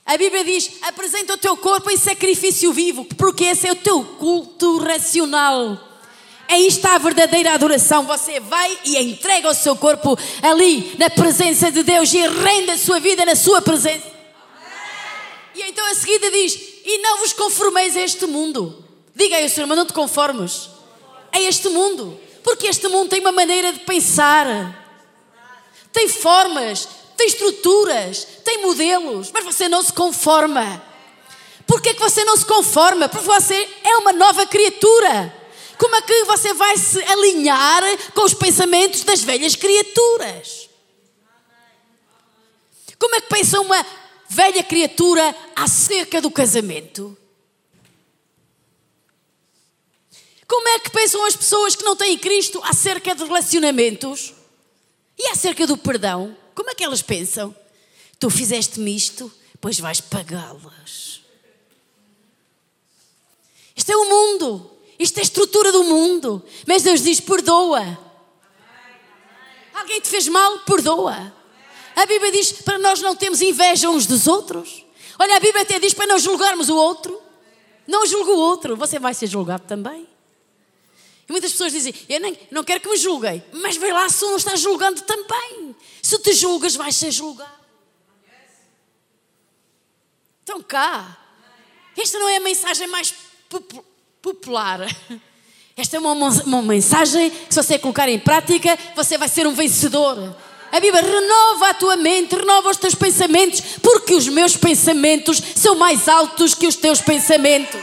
A Bíblia diz: apresenta o teu corpo em sacrifício vivo, porque esse é o teu culto racional. Aí está a verdadeira adoração. Você vai e entrega o seu corpo ali, na presença de Deus, e rende a sua vida na sua presença. E então a seguida diz: E não vos conformeis a este mundo. Diga aí, Senhor, mas não te conformes a este mundo, porque este mundo tem uma maneira de pensar, tem formas, tem estruturas, tem modelos, mas você não se conforma. Por que, é que você não se conforma? Porque você é uma nova criatura. Como é que você vai se alinhar com os pensamentos das velhas criaturas? Como é que pensa uma velha criatura acerca do casamento? Como é que pensam as pessoas que não têm Cristo acerca de relacionamentos? E acerca do perdão? Como é que elas pensam? Tu fizeste-me isto, pois vais pagá-las. Isto é o mundo. Isto é a estrutura do mundo. Mas Deus diz: perdoa. Alguém te fez mal? Perdoa. A Bíblia diz para nós não termos inveja uns dos outros. Olha, a Bíblia até diz para não julgarmos o outro. Não julgue o outro, você vai ser julgado também. E muitas pessoas dizem: Eu nem, não quero que me julguem, mas vê lá se não está julgando também. Se te julgas, vais ser julgado. Então cá. Esta não é a mensagem mais popular. Esta é uma, uma mensagem que, se você colocar em prática, você vai ser um vencedor. A Bíblia renova a tua mente, renova os teus pensamentos, porque os meus pensamentos são mais altos que os teus pensamentos.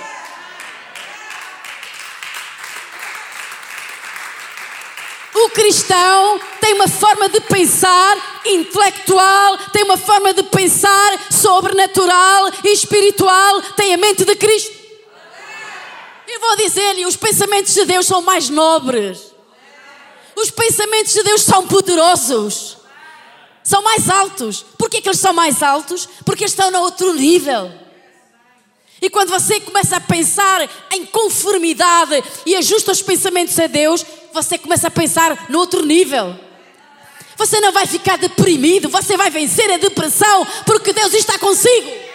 O cristão tem uma forma de pensar intelectual, tem uma forma de pensar sobrenatural e espiritual, tem a mente de Cristo. Eu vou dizer-lhe: os pensamentos de Deus são mais nobres, os pensamentos de Deus são poderosos, são mais altos. Por que, eles são mais altos? Porque estão no outro nível. E quando você começa a pensar em conformidade e ajusta os pensamentos a Deus, você começa a pensar no outro nível. Você não vai ficar deprimido, você vai vencer a depressão porque Deus está consigo.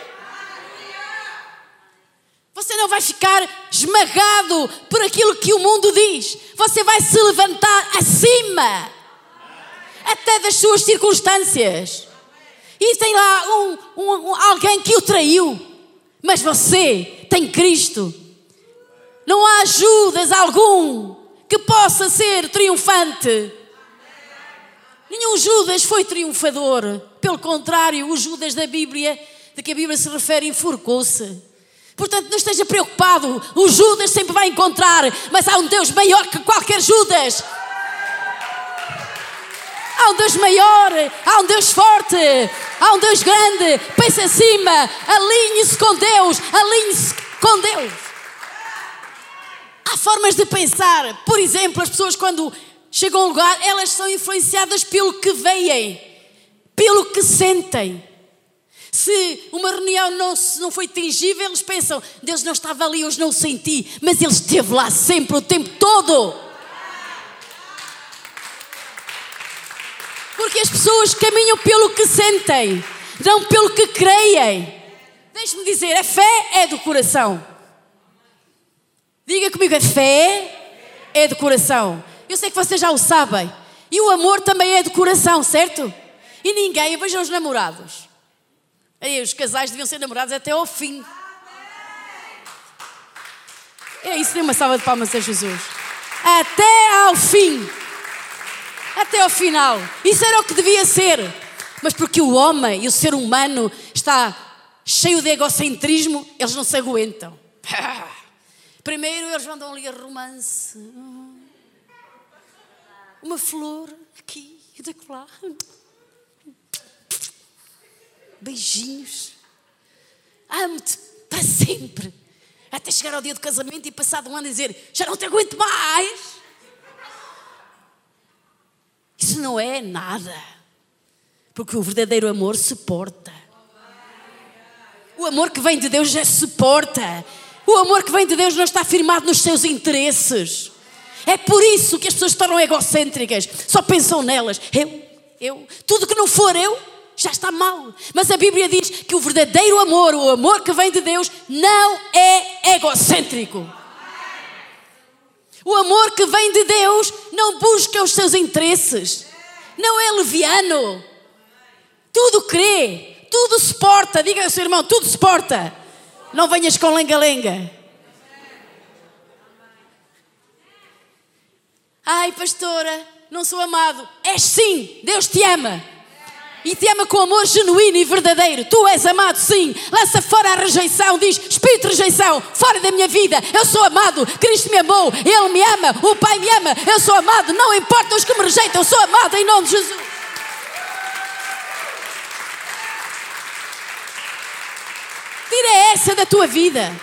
Você não vai ficar esmagado por aquilo que o mundo diz. Você vai se levantar acima até das suas circunstâncias. E tem lá um, um, alguém que o traiu, mas você tem Cristo. Não há ajudas algum que possa ser triunfante. Nenhum Judas foi triunfador. Pelo contrário, o Judas da Bíblia, de que a Bíblia se refere, enforcou-se. Portanto, não esteja preocupado. O Judas sempre vai encontrar, mas há um Deus maior que qualquer Judas. Há um Deus maior, há um Deus forte, há um Deus grande. Pense acima, alinhe-se com Deus, alinhe-se com Deus. Há formas de pensar. Por exemplo, as pessoas quando chegam a um lugar, elas são influenciadas pelo que veem, pelo que sentem. Se uma reunião não, não foi tangível, eles pensam, Deus não estava ali, hoje não o senti, mas Ele esteve lá sempre, o tempo todo. Porque as pessoas caminham pelo que sentem, não pelo que creem. Deixe-me dizer, a fé é do coração. Diga comigo, a fé é do coração. Eu sei que vocês já o sabem. E o amor também é do coração, certo? E ninguém, vejam os namorados. Aí, os casais deviam ser namorados até ao fim. É isso, dê uma salva de palmas a Jesus. Até ao fim. Até ao final. Isso era o que devia ser. Mas porque o homem e o ser humano está cheio de egocentrismo, eles não se aguentam. Primeiro eles mandam ali a romance. Uma flor aqui e da lá. Beijinhos. Amo-te para sempre. Até chegar ao dia do casamento e passado um ano dizer: Já não te aguento mais. Isso não é nada. Porque o verdadeiro amor suporta. O amor que vem de Deus já suporta. O amor que vem de Deus não está firmado nos seus interesses. É por isso que as pessoas tornam egocêntricas, só pensam nelas. Eu, eu, tudo que não for eu, já está mal. Mas a Bíblia diz que o verdadeiro amor, o amor que vem de Deus, não é egocêntrico. O amor que vem de Deus não busca os seus interesses, não é leviano. Tudo crê, tudo suporta. Diga ao seu irmão: tudo suporta. Não venhas com lenga-lenga. Ai, pastora, não sou amado. És sim, Deus te ama. E te ama com amor genuíno e verdadeiro. Tu és amado, sim. Lança fora a rejeição. Diz: Espírito de rejeição, fora da minha vida. Eu sou amado. Cristo me amou. Ele me ama. O Pai me ama. Eu sou amado. Não importa os que me rejeitam. Eu sou amado em nome de Jesus. Tira essa da tua vida.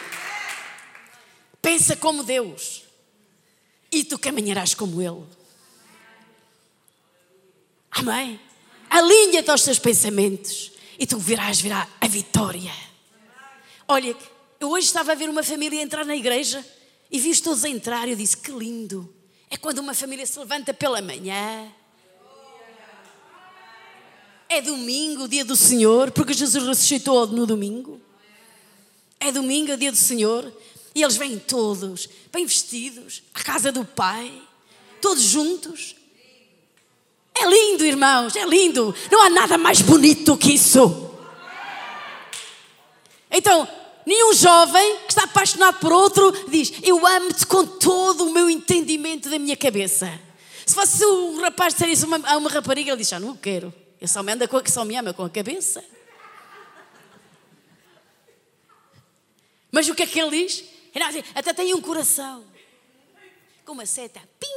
Pensa como Deus. E tu caminharás como Ele. Amém? Alinha-te aos teus pensamentos. E tu verás, virá a vitória. Olha, eu hoje estava a ver uma família entrar na igreja e vi-os todos a entrar. Eu disse: Que lindo. É quando uma família se levanta pela manhã. É domingo, dia do Senhor, porque Jesus ressuscitou no domingo. É domingo, é dia do Senhor, e eles vêm todos, bem vestidos, à casa do Pai, todos juntos. É lindo, irmãos, é lindo. Não há nada mais bonito que isso. Então, nenhum jovem que está apaixonado por outro diz: Eu amo-te com todo o meu entendimento da minha cabeça. Se fosse um rapaz dizer isso a uma rapariga, ele diz: Ah, não quero. Eu só me, ando com, só me ama com a cabeça. Mas o que é que ele diz? Até tem um coração. Com uma seta. Pim!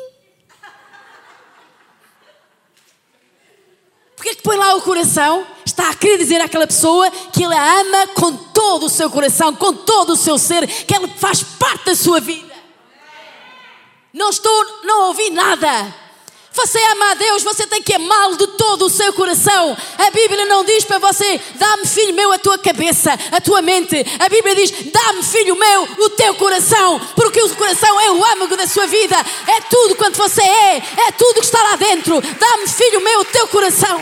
Põe lá o coração, está a querer dizer àquela pessoa que ele a ama com todo o seu coração, com todo o seu ser, que ele faz parte da sua vida. Não estou, não ouvi nada. Você ama a Deus, você tem que amá-lo de todo o seu coração. A Bíblia não diz para você, dá-me, filho meu, a tua cabeça, a tua mente. A Bíblia diz, dá-me, filho meu, o teu coração, porque o coração é o âmago da sua vida. É tudo quanto você é, é tudo que está lá dentro. Dá-me, filho meu, o teu coração.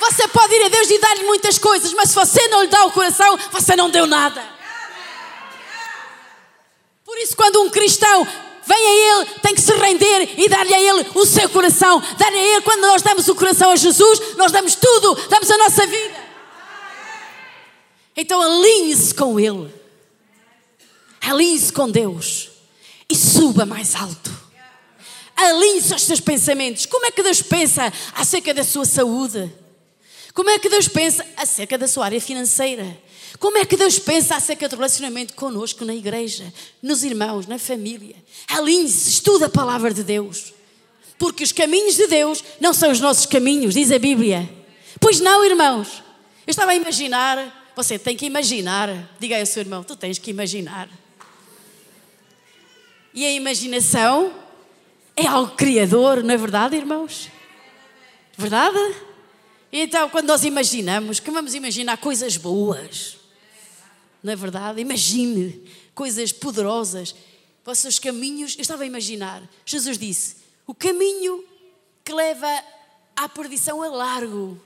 Você pode ir a Deus e dar-lhe muitas coisas, mas se você não lhe dá o coração, você não deu nada. Por isso, quando um cristão vem a Ele, tem que se render e dar-lhe a Ele o seu coração. Dar-lhe a Ele, quando nós damos o coração a Jesus, nós damos tudo, damos a nossa vida. Então alinhe-se com Ele, alinhe-se com Deus e suba mais alto. Alinhe-se aos seus pensamentos. Como é que Deus pensa acerca da sua saúde? Como é que Deus pensa acerca da sua área financeira? Como é que Deus pensa acerca do relacionamento conosco na igreja, nos irmãos, na família? Alinhe-se, estuda a palavra de Deus. Porque os caminhos de Deus não são os nossos caminhos, diz a Bíblia. Pois não, irmãos. Eu estava a imaginar, você tem que imaginar. Diga aí ao seu irmão, tu tens que imaginar. E a imaginação é algo criador, não é verdade, irmãos? Verdade? Então, quando nós imaginamos, que vamos imaginar coisas boas, não é verdade? Imagine coisas poderosas. Vossos caminhos, eu estava a imaginar, Jesus disse: o caminho que leva à perdição é largo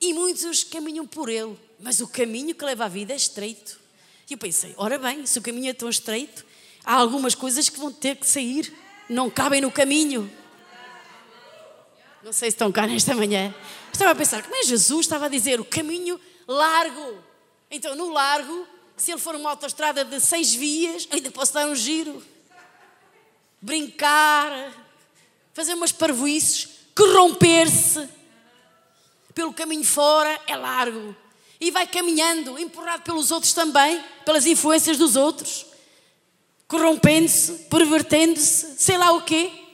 e muitos caminham por ele, mas o caminho que leva à vida é estreito. E eu pensei: ora bem, se o caminho é tão estreito, há algumas coisas que vão ter que sair, não cabem no caminho. Não sei se estão cá nesta manhã. Estava a pensar, como é Jesus estava a dizer o caminho largo? Então, no largo, se ele for uma autoestrada de seis vias, ainda posso dar um giro, brincar, fazer umas parvoices, corromper-se. Pelo caminho fora é largo. E vai caminhando, empurrado pelos outros também, pelas influências dos outros, corrompendo-se, pervertendo-se, sei lá o quê.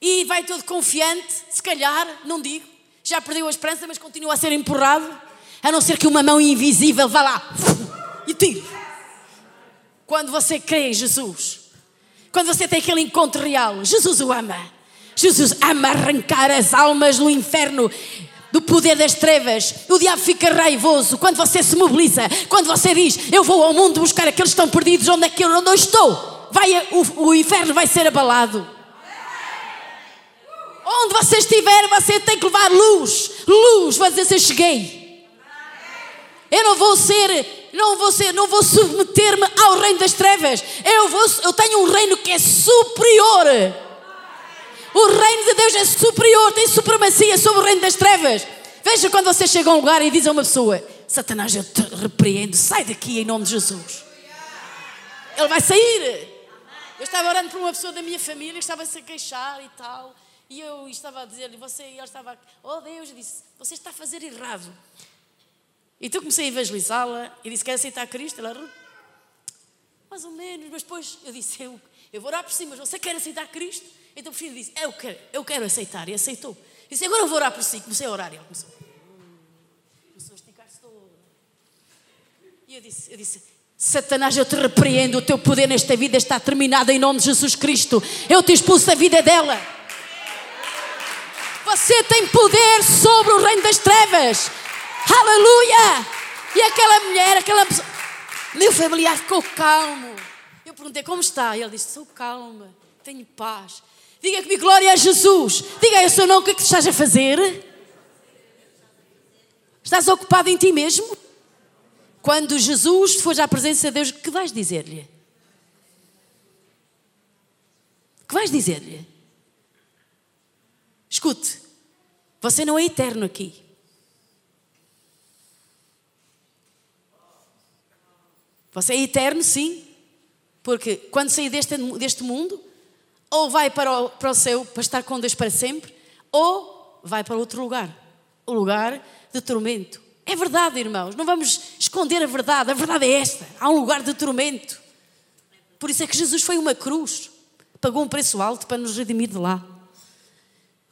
E vai todo confiante, se calhar, não digo, já perdeu a esperança, mas continua a ser empurrado. A não ser que uma mão invisível vá lá e tire. Quando você crê em Jesus, quando você tem aquele encontro real, Jesus o ama. Jesus ama arrancar as almas do inferno, do poder das trevas. O diabo fica raivoso quando você se mobiliza, quando você diz: Eu vou ao mundo buscar aqueles que estão perdidos, onde é que eu, eu estou? Vai, o, o inferno vai ser abalado. Onde você estiver, você tem que levar luz. Luz, vai dizer: Eu cheguei. Eu não vou ser, não vou ser, não vou submeter-me ao reino das trevas. Eu, vou, eu tenho um reino que é superior. O reino de Deus é superior, tem supremacia sobre o reino das trevas. Veja quando você chega a um lugar e diz a uma pessoa: Satanás, eu te repreendo, sai daqui em nome de Jesus. Ele vai sair. Eu estava orando por uma pessoa da minha família que estava -se a queixar e tal. E eu estava a dizer-lhe, você, e ele estava, oh Deus, eu disse, você está a fazer errado. Então comecei a evangelizá-la e disse: Quer aceitar Cristo? Ela, mais ou menos, mas depois eu disse: Eu, eu vou orar por si, mas você quer aceitar Cristo? Então o filho disse: Eu quero, eu quero aceitar. E aceitou. Disse: Agora eu vou orar por si. Comecei a orar e ela começou. A esticar-se. E eu disse, eu disse: Satanás, eu te repreendo. O teu poder nesta vida está terminado em nome de Jesus Cristo. Eu te expulso da vida dela. Você tem poder sobre o reino das trevas. Aleluia! E aquela mulher, aquela pessoa, meu familiar ficou calmo. Eu perguntei como está? E ele disse: Sou calma, tenho paz. Diga comigo, glória a Jesus. Diga aí o seu o que é que estás a fazer? Estás ocupado em ti mesmo? Quando Jesus for à presença de Deus, que vais dizer-lhe? que vais dizer-lhe? Escute, você não é eterno aqui. Você é eterno, sim, porque quando sair deste, deste mundo, ou vai para o, para o céu para estar com Deus para sempre, ou vai para outro lugar o lugar de tormento. É verdade, irmãos, não vamos esconder a verdade, a verdade é esta: há um lugar de tormento. Por isso é que Jesus foi uma cruz, pagou um preço alto para nos redimir de lá.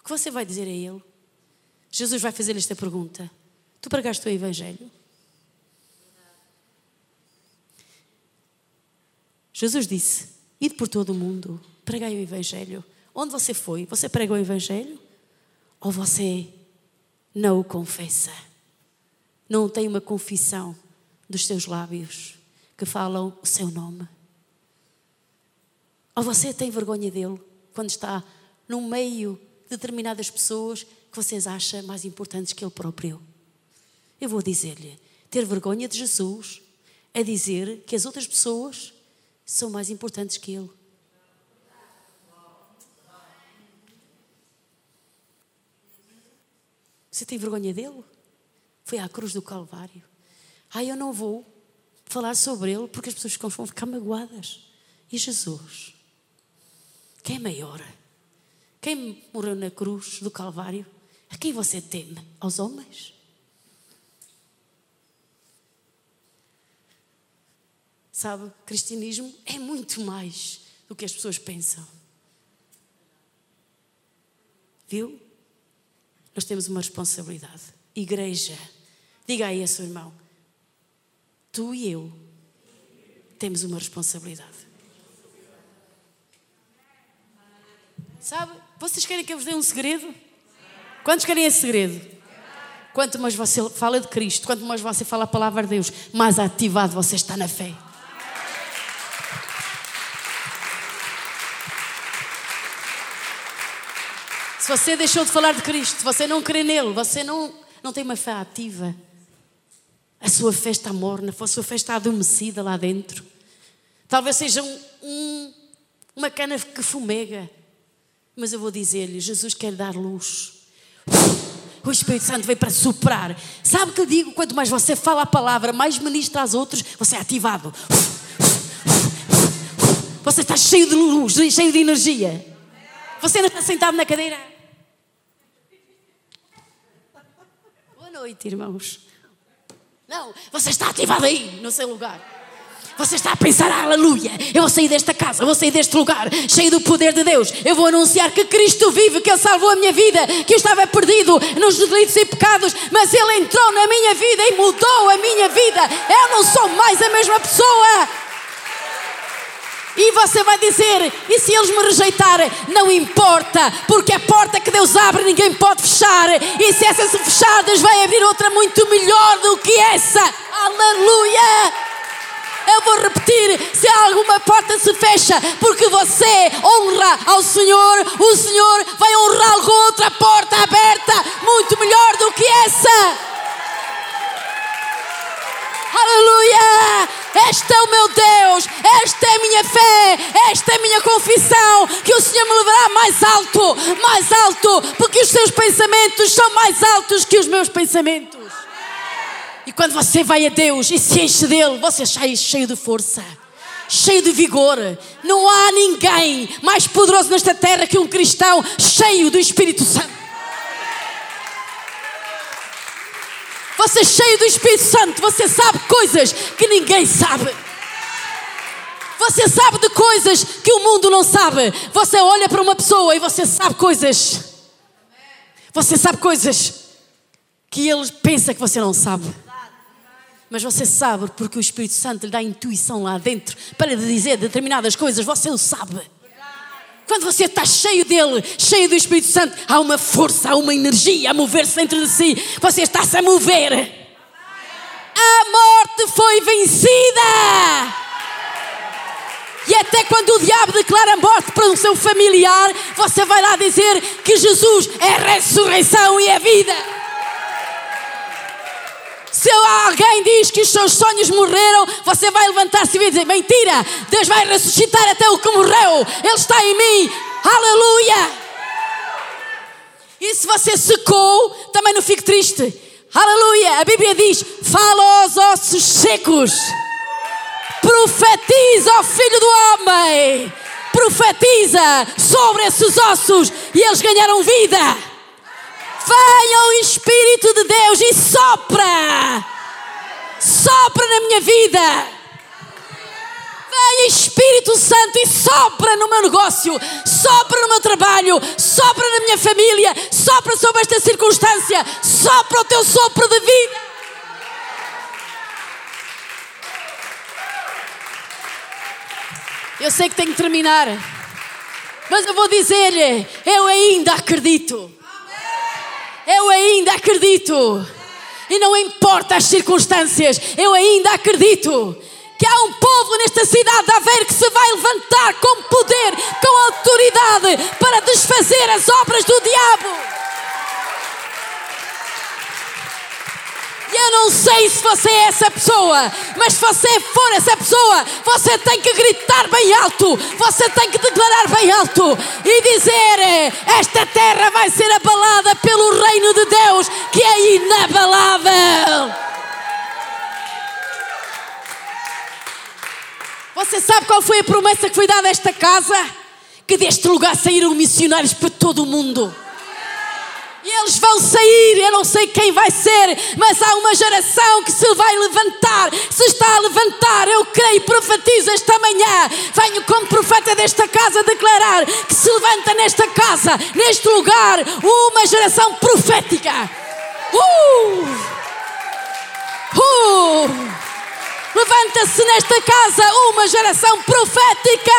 O que você vai dizer a ele? Jesus vai fazer esta pergunta: Tu pregaste o Evangelho? Jesus disse: Ide por todo o mundo, pregai o Evangelho. Onde você foi? Você pregou o Evangelho? Ou você não o confessa? Não tem uma confissão dos seus lábios que falam o seu nome? Ou você tem vergonha dele quando está no meio determinadas pessoas que vocês acham mais importantes que ele próprio? Eu vou dizer-lhe: ter vergonha de Jesus é dizer que as outras pessoas são mais importantes que ele. Você tem vergonha dele? Foi à cruz do Calvário. Ah, eu não vou falar sobre ele porque as pessoas vão ficar magoadas. E Jesus? Quem é maior? Quem morreu na cruz do Calvário? A quem você teme? Aos homens? Sabe, cristianismo é muito mais do que as pessoas pensam. Viu? Nós temos uma responsabilidade. Igreja, diga aí a seu irmão: tu e eu temos uma responsabilidade. Sabe, vocês querem que eu vos dê um segredo? Quantos querem esse segredo? Quanto mais você fala de Cristo, quanto mais você fala a palavra de Deus, mais ativado você está na fé. Se você deixou de falar de Cristo, você não crê nele, você não, não tem uma fé ativa, a sua fé está morna, a sua fé está adormecida lá dentro. Talvez seja um, um, uma cana que fumega, mas eu vou dizer-lhe: Jesus quer dar luz. O Espírito Santo veio para soprar. Sabe o que eu digo? Quanto mais você fala a palavra, mais ministra aos outros, você é ativado. Você está cheio de luz, cheio de energia. Você não está sentado na cadeira. noite, irmãos. Não, você está ativado aí, no seu lugar. Você está a pensar, aleluia, eu vou sair desta casa, eu vou sair deste lugar, cheio do poder de Deus. Eu vou anunciar que Cristo vive, que Ele salvou a minha vida, que eu estava perdido nos delitos e pecados, mas Ele entrou na minha vida e mudou a minha vida. Eu não sou mais a mesma pessoa. E você vai dizer: e se eles me rejeitarem? Não importa, porque a porta que Deus abre ninguém pode fechar. E se essa se fechar, Deus vai abrir outra muito melhor do que essa. Aleluia! Eu vou repetir: se alguma porta se fecha porque você honra ao Senhor, o Senhor vai honrá-lo com outra porta aberta, muito melhor do que essa. Aleluia! Este é o meu Deus, esta é a minha fé, esta é a minha confissão. Que o Senhor me levará mais alto, mais alto, porque os seus pensamentos são mais altos que os meus pensamentos. E quando você vai a Deus e se enche dele, você sai cheio de força, cheio de vigor. Não há ninguém mais poderoso nesta terra que um cristão cheio do Espírito Santo. Você é cheio do Espírito Santo, você sabe coisas que ninguém sabe. Você sabe de coisas que o mundo não sabe. Você olha para uma pessoa e você sabe coisas. Você sabe coisas que ele pensa que você não sabe. Mas você sabe porque o Espírito Santo lhe dá intuição lá dentro para dizer determinadas coisas, você o sabe. Quando você está cheio dele, cheio do Espírito Santo, há uma força, há uma energia a mover-se dentro de si. Você está-se a mover. A morte foi vencida. E até quando o diabo declara morte para o seu familiar, você vai lá dizer que Jesus é ressurreição e a vida. Se alguém diz que os seus sonhos morreram, você vai levantar-se e dizer: Mentira, Deus vai ressuscitar até o que morreu, Ele está em mim. Aleluia! E se você secou, também não fique triste. Aleluia! A Bíblia diz: Fala aos ossos secos, profetiza ao filho do homem, profetiza sobre esses ossos e eles ganharam vida. Venha o Espírito de Deus e sopra. Sopra na minha vida. Vem Espírito Santo e sopra no meu negócio, sopra no meu trabalho, sopra na minha família, sopra sobre esta circunstância, sopra o teu sopro de vida. Eu sei que tenho que terminar, mas eu vou dizer-lhe: eu ainda acredito. Eu ainda acredito. E não importa as circunstâncias, eu ainda acredito que há um povo nesta cidade de Aveiro que se vai levantar com poder, com autoridade para desfazer as obras do diabo. Eu não sei se você é essa pessoa, mas se você for essa pessoa, você tem que gritar bem alto, você tem que declarar bem alto e dizer: Esta terra vai ser abalada pelo reino de Deus que é inabalável. Você sabe qual foi a promessa que foi dada a esta casa? Que deste lugar saíram missionários para todo o mundo. E eles vão sair, eu não sei quem vai ser, mas há uma geração que se vai levantar, se está a levantar, eu creio, profetizo esta manhã. Venho como profeta desta casa declarar que se levanta nesta casa, neste lugar, uma geração profética. Uh! Uh! Levanta-se nesta casa uma geração profética.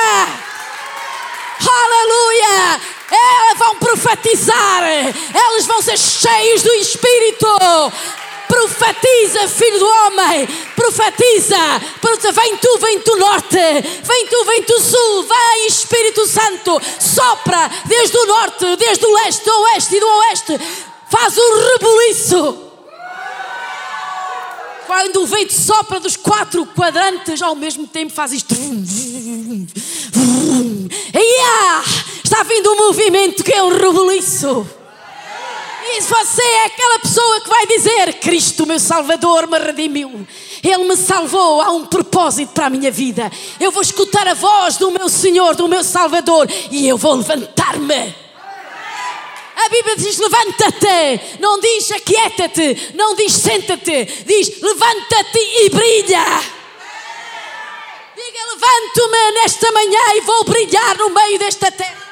Aleluia! Elas vão profetizar, elas vão ser cheios do Espírito. Profetiza, filho do homem, profetiza. Vem tu, vem tu norte, vem tu, vem tu sul, vem Espírito Santo, sopra desde o norte, desde o leste, do oeste e do oeste. Faz um rebuliço. Quando o vento sopra dos quatro quadrantes, ao mesmo tempo faz isto. Está vindo um movimento que é um rebuliço. E você é aquela pessoa que vai dizer: Cristo, meu Salvador, me redimiu. Ele me salvou. Há um propósito para a minha vida. Eu vou escutar a voz do meu Senhor, do meu Salvador, e eu vou levantar-me. A Bíblia diz: levanta-te, não diz aquieta-te, não diz senta-te, diz levanta-te e brilha. Diga: levanto-me nesta manhã e vou brilhar no meio desta terra.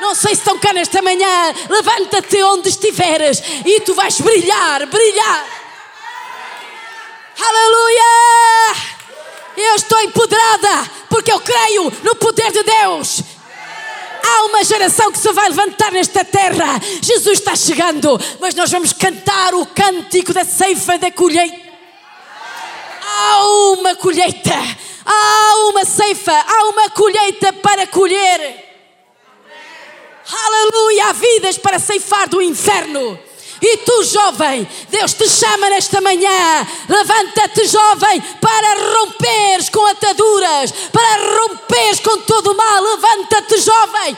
Não sei se estão cá nesta manhã. Levanta-te onde estiveres e tu vais brilhar, brilhar. Aleluia! Eu estou empoderada porque eu creio no poder de Deus. Há uma geração que se vai levantar nesta terra. Jesus está chegando, mas nós vamos cantar o cântico da ceifa da colheita. Há uma colheita, há uma ceifa, há uma colheita para colher. Aleluia! Há vidas para ceifar do inferno. E tu, jovem, Deus te chama nesta manhã. Levanta-te, jovem, para romperes com ataduras, para romperes com todo o mal. Levanta-te, jovem.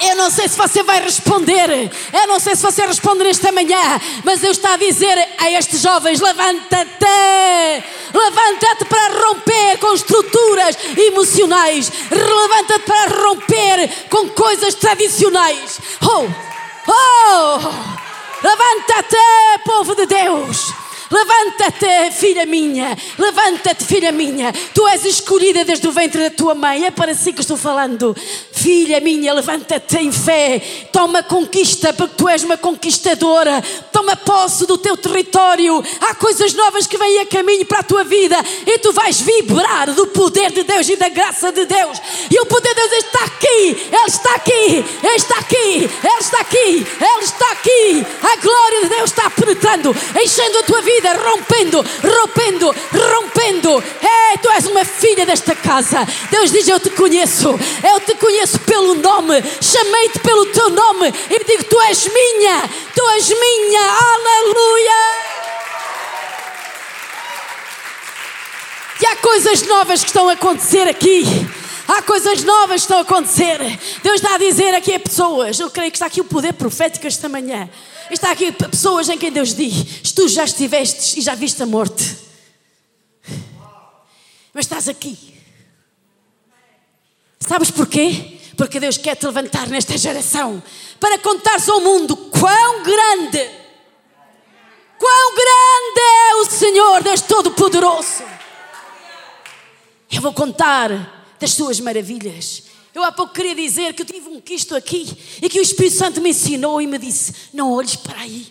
Eu não sei se você vai responder, eu não sei se você responder esta manhã, mas eu estou a dizer a estes jovens: levanta-te, levanta-te para romper com estruturas emocionais, levanta-te para romper com coisas tradicionais. Oh, oh, levanta-te, povo de Deus. Levanta-te, filha minha. Levanta-te, filha minha. Tu és escolhida desde o ventre da tua mãe. É para si que estou falando. Filha minha, levanta-te em fé. Toma conquista, porque tu és uma conquistadora. Toma posse do teu território. Há coisas novas que vêm a caminho para a tua vida. E tu vais vibrar do poder de Deus e da graça de Deus. E o poder de Deus está aqui. Ele está aqui. Ele está aqui. Ele está aqui. Ele está aqui. A glória de Deus está penetrando, enchendo a tua vida vida, rompendo, rompendo, rompendo. É, tu és uma filha desta casa. Deus diz: Eu te conheço, eu te conheço pelo nome, chamei-te pelo teu nome e digo: Tu és minha, tu és minha, aleluia. E há coisas novas que estão a acontecer aqui. Há coisas novas que estão a acontecer. Deus está a dizer aqui a pessoas. Eu creio que está aqui o poder profético esta manhã. Está aqui pessoas em quem Deus diz: Tu já estiveste e já viste a morte, mas estás aqui. Sabes porquê? Porque Deus quer te levantar nesta geração para contares ao mundo quão grande, quão grande é o Senhor Deus Todo-Poderoso. Eu vou contar das suas maravilhas. Eu há pouco queria dizer que eu tive um quisto aqui e que o Espírito Santo me ensinou e me disse: Não olhes para aí,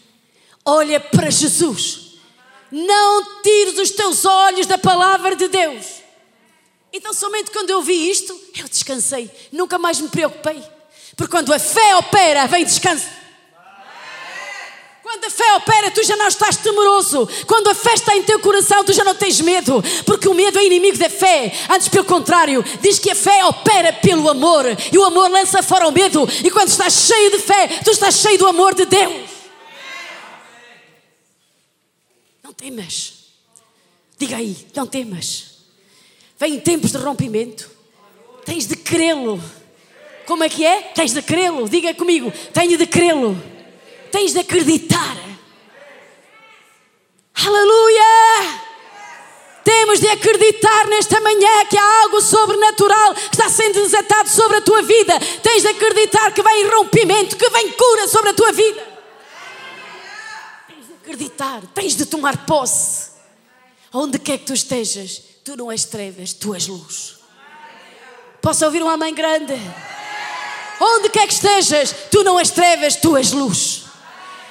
olha para Jesus. Não tires os teus olhos da palavra de Deus. Então, somente quando eu vi isto, eu descansei. Nunca mais me preocupei. Porque quando a fé opera, vem descanso. Quando a fé opera, tu já não estás temeroso. Quando a fé está em teu coração, tu já não tens medo. Porque o medo é inimigo da fé. Antes, pelo contrário, diz que a fé opera pelo amor. E o amor lança fora o medo. E quando estás cheio de fé, tu estás cheio do amor de Deus. Não temas. Diga aí, não temas. Vem tempos de rompimento. Tens de crê-lo. Como é que é? Tens de crê-lo. Diga comigo, tenho de crê-lo. Tens de acreditar. Aleluia! Temos de acreditar nesta manhã que há algo sobrenatural que está sendo desatado sobre a tua vida. Tens de acreditar que vem rompimento, que vem cura sobre a tua vida acreditar, tens de tomar posse. Onde quer que tu estejas, tu não és trevas, tu és luz. Posso ouvir um amém grande? Onde quer que estejas, tu não és trevas, tu és luz.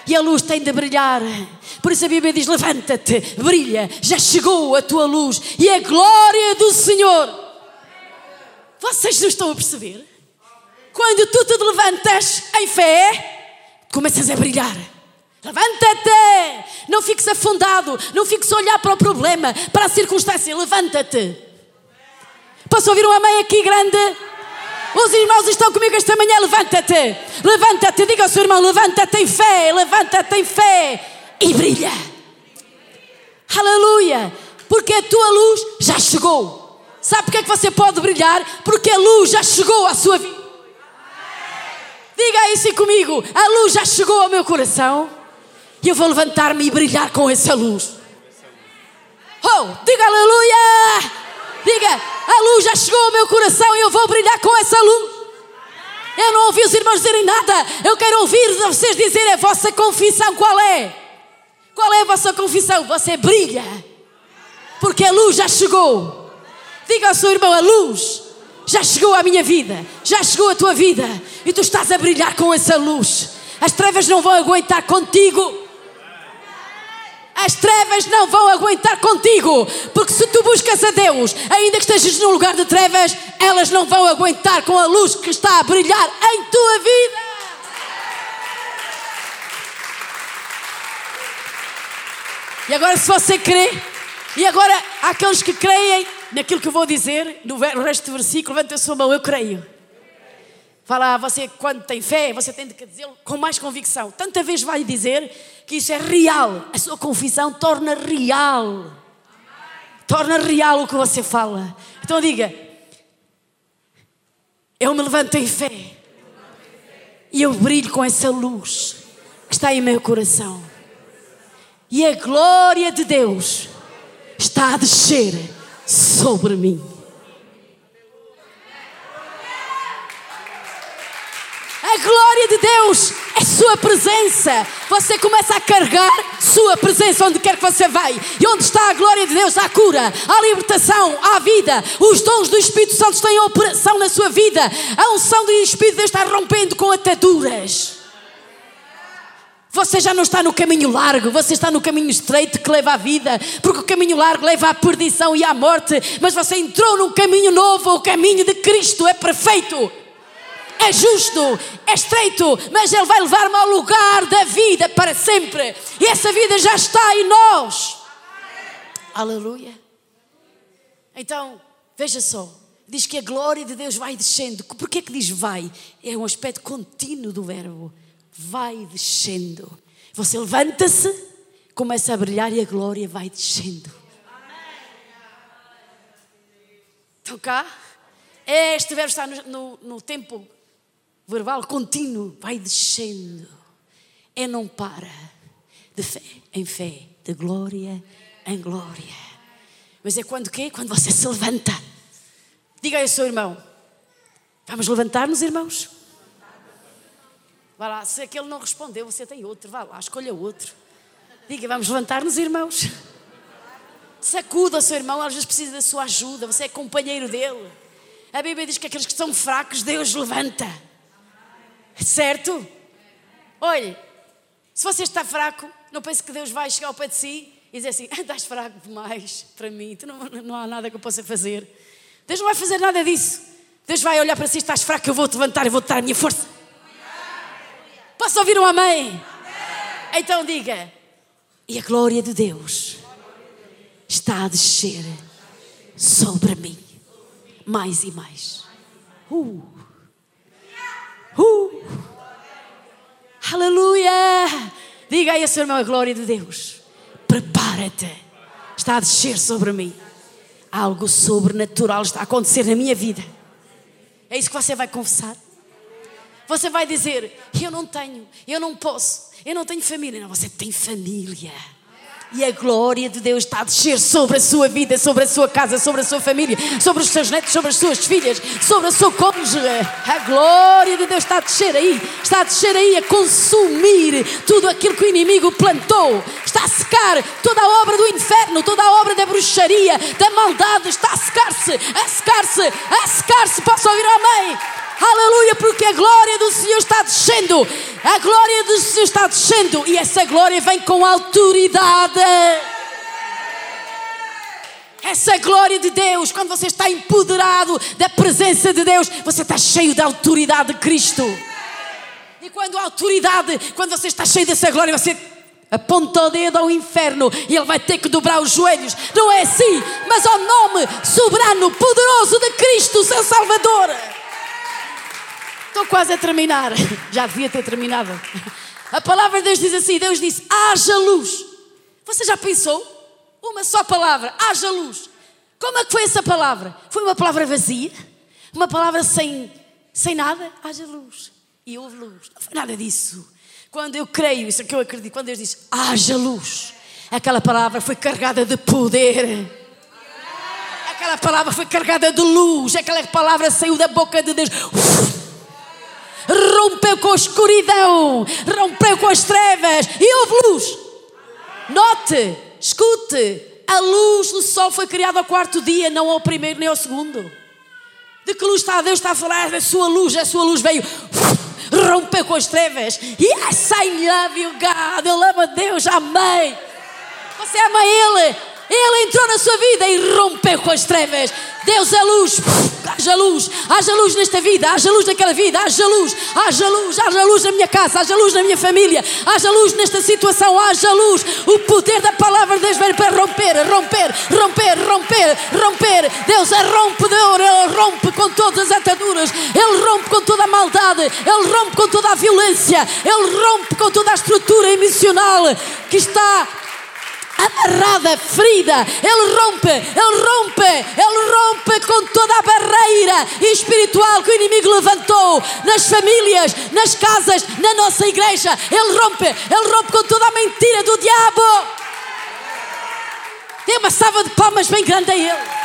E a luz tem de brilhar. Por isso a Bíblia diz: levanta-te, brilha, já chegou a tua luz e a glória do Senhor. Vocês não estão a perceber? Quando tu te levantas em fé, começas a brilhar. Levanta-te! Não fiques afundado, não fiques a olhar para o problema, para a circunstância. Levanta-te. Posso ouvir um amém aqui grande? Os irmãos estão comigo esta manhã. Levanta-te, levanta-te. Diga ao seu irmão: levanta-te em fé, levanta-te em fé e brilha. Aleluia! Porque a tua luz já chegou. Sabe porque é que você pode brilhar? Porque a luz já chegou à sua vida. Diga isso comigo: a luz já chegou ao meu coração. E eu vou levantar-me e brilhar com essa luz. Oh, diga aleluia! Diga, a luz já chegou ao meu coração e eu vou brilhar com essa luz. Eu não ouvi os irmãos dizerem nada. Eu quero ouvir vocês dizerem a vossa confissão. Qual é? Qual é a vossa confissão? Você brilha. Porque a luz já chegou. Diga ao seu irmão: a luz já chegou à minha vida. Já chegou à tua vida. E tu estás a brilhar com essa luz. As trevas não vão aguentar contigo. As trevas não vão aguentar contigo, porque se tu buscas a Deus, ainda que estejas num lugar de trevas, elas não vão aguentar com a luz que está a brilhar em tua vida. E agora, se você crê, e agora aqueles que creem naquilo que eu vou dizer, no resto do versículo, levanta a sua mão, eu creio. Fala, você quando tem fé, você tem que dizê-lo com mais convicção. Tanta vez vai dizer que isso é real. A sua confissão torna real. Torna real o que você fala. Então diga: Eu me levanto em fé. E eu brilho com essa luz que está em meu coração. E a glória de Deus está a descer sobre mim. A glória de Deus é Sua presença. Você começa a carregar Sua presença onde quer que você vá. E onde está a glória de Deus, há cura, há libertação, há vida. Os dons do Espírito Santo em operação na sua vida. A unção do Espírito de Deus está rompendo com ataduras. Você já não está no caminho largo, você está no caminho estreito que leva à vida, porque o caminho largo leva à perdição e à morte, mas você entrou num caminho novo, o caminho de Cristo é perfeito é justo, é estreito, mas Ele vai levar-me ao lugar da vida para sempre. E essa vida já está em nós. Aleluia. Então, veja só. Diz que a glória de Deus vai descendo. Por que diz vai? É um aspecto contínuo do verbo. Vai descendo. Você levanta-se, começa a brilhar e a glória vai descendo. Estão cá? Este verbo está no, no, no tempo verbal contínuo vai descendo. É não para. De fé em fé, de glória em glória. Mas é quando quê? Quando você se levanta. Diga aí ao seu irmão. Vamos levantar-nos, irmãos? Vá lá, se aquele não respondeu, você tem outro. Vá lá, escolha outro. Diga, vamos levantar-nos, irmãos? Sacuda o seu irmão, às vezes precisa da sua ajuda, você é companheiro dele. A Bíblia diz que aqueles que são fracos, Deus levanta. Certo? Olhe, se você está fraco, não pense que Deus vai chegar ao pé de si e dizer assim: estás fraco demais para mim, tu não, não há nada que eu possa fazer. Deus não vai fazer nada disso. Deus vai olhar para si: estás fraco, eu vou-te levantar, eu vou-te dar a minha força. Posso ouvir um amém? amém? Então diga: e a glória de Deus está a descer sobre mim, mais e mais. Uh. Uh. Aleluia! Diga aí a seu irmão a glória de Deus. Prepara-te. Está a descer sobre mim. Algo sobrenatural está a acontecer na minha vida. É isso que você vai confessar. Você vai dizer: Eu não tenho, eu não posso, eu não tenho família. Não, você tem família. E a glória de Deus está a descer sobre a sua vida, sobre a sua casa, sobre a sua família, sobre os seus netos, sobre as suas filhas, sobre a sua cônjuge. A glória de Deus está a descer aí, está a descer aí a consumir tudo aquilo que o inimigo plantou. Está a secar toda a obra do inferno, toda a obra da bruxaria, da maldade. Está a secar-se, a secar-se, a secar-se. Posso ouvir amém? Aleluia, porque a glória do Senhor está descendo. A glória do Senhor está descendo e essa glória vem com autoridade. Essa glória de Deus, quando você está empoderado da presença de Deus, você está cheio da autoridade de Cristo. E quando a autoridade, quando você está cheio dessa glória, você aponta o dedo ao inferno e ele vai ter que dobrar os joelhos. Não é assim, mas ao nome soberano, poderoso de Cristo, seu Salvador. Estou quase a terminar. Já devia ter terminado. A palavra de Deus diz assim: Deus disse: haja luz. Você já pensou? Uma só palavra, haja luz. Como é que foi essa palavra? Foi uma palavra vazia? Uma palavra sem, sem nada? Haja luz. E houve luz. Não foi nada disso. Quando eu creio, isso é que eu acredito, quando Deus diz haja luz, aquela palavra foi carregada de poder. Aquela palavra foi carregada de luz. Aquela palavra saiu da boca de Deus. Uf, rompeu com a escuridão, rompeu com as trevas e houve luz. Note, escute, a luz do sol foi criada ao quarto dia, não ao primeiro nem ao segundo. De que luz está Deus está a falar da sua luz, a sua luz veio, rompeu com as trevas. Yes, I love you, God. Eu amo a Deus, amém. Você ama Ele. Ele entrou na sua vida e rompeu com as trevas. Deus é luz. Haja luz, haja luz nesta vida, haja luz naquela vida, haja luz, haja luz, haja luz na minha casa, haja luz na minha família, haja luz nesta situação, haja luz. O poder da palavra de Deus vem para romper, romper, romper, romper, romper. Deus é rompedor, Ele rompe com todas as ataduras, Ele rompe com toda a maldade, Ele rompe com toda a violência, Ele rompe com toda a estrutura emocional que está amarrada, ferida. Ele rompe, ele rompe, ele rompe com toda a barreira espiritual que o inimigo levantou nas famílias, nas casas, na nossa igreja. Ele rompe, ele rompe com toda a mentira do diabo. Dê uma salva de palmas bem grande a ele.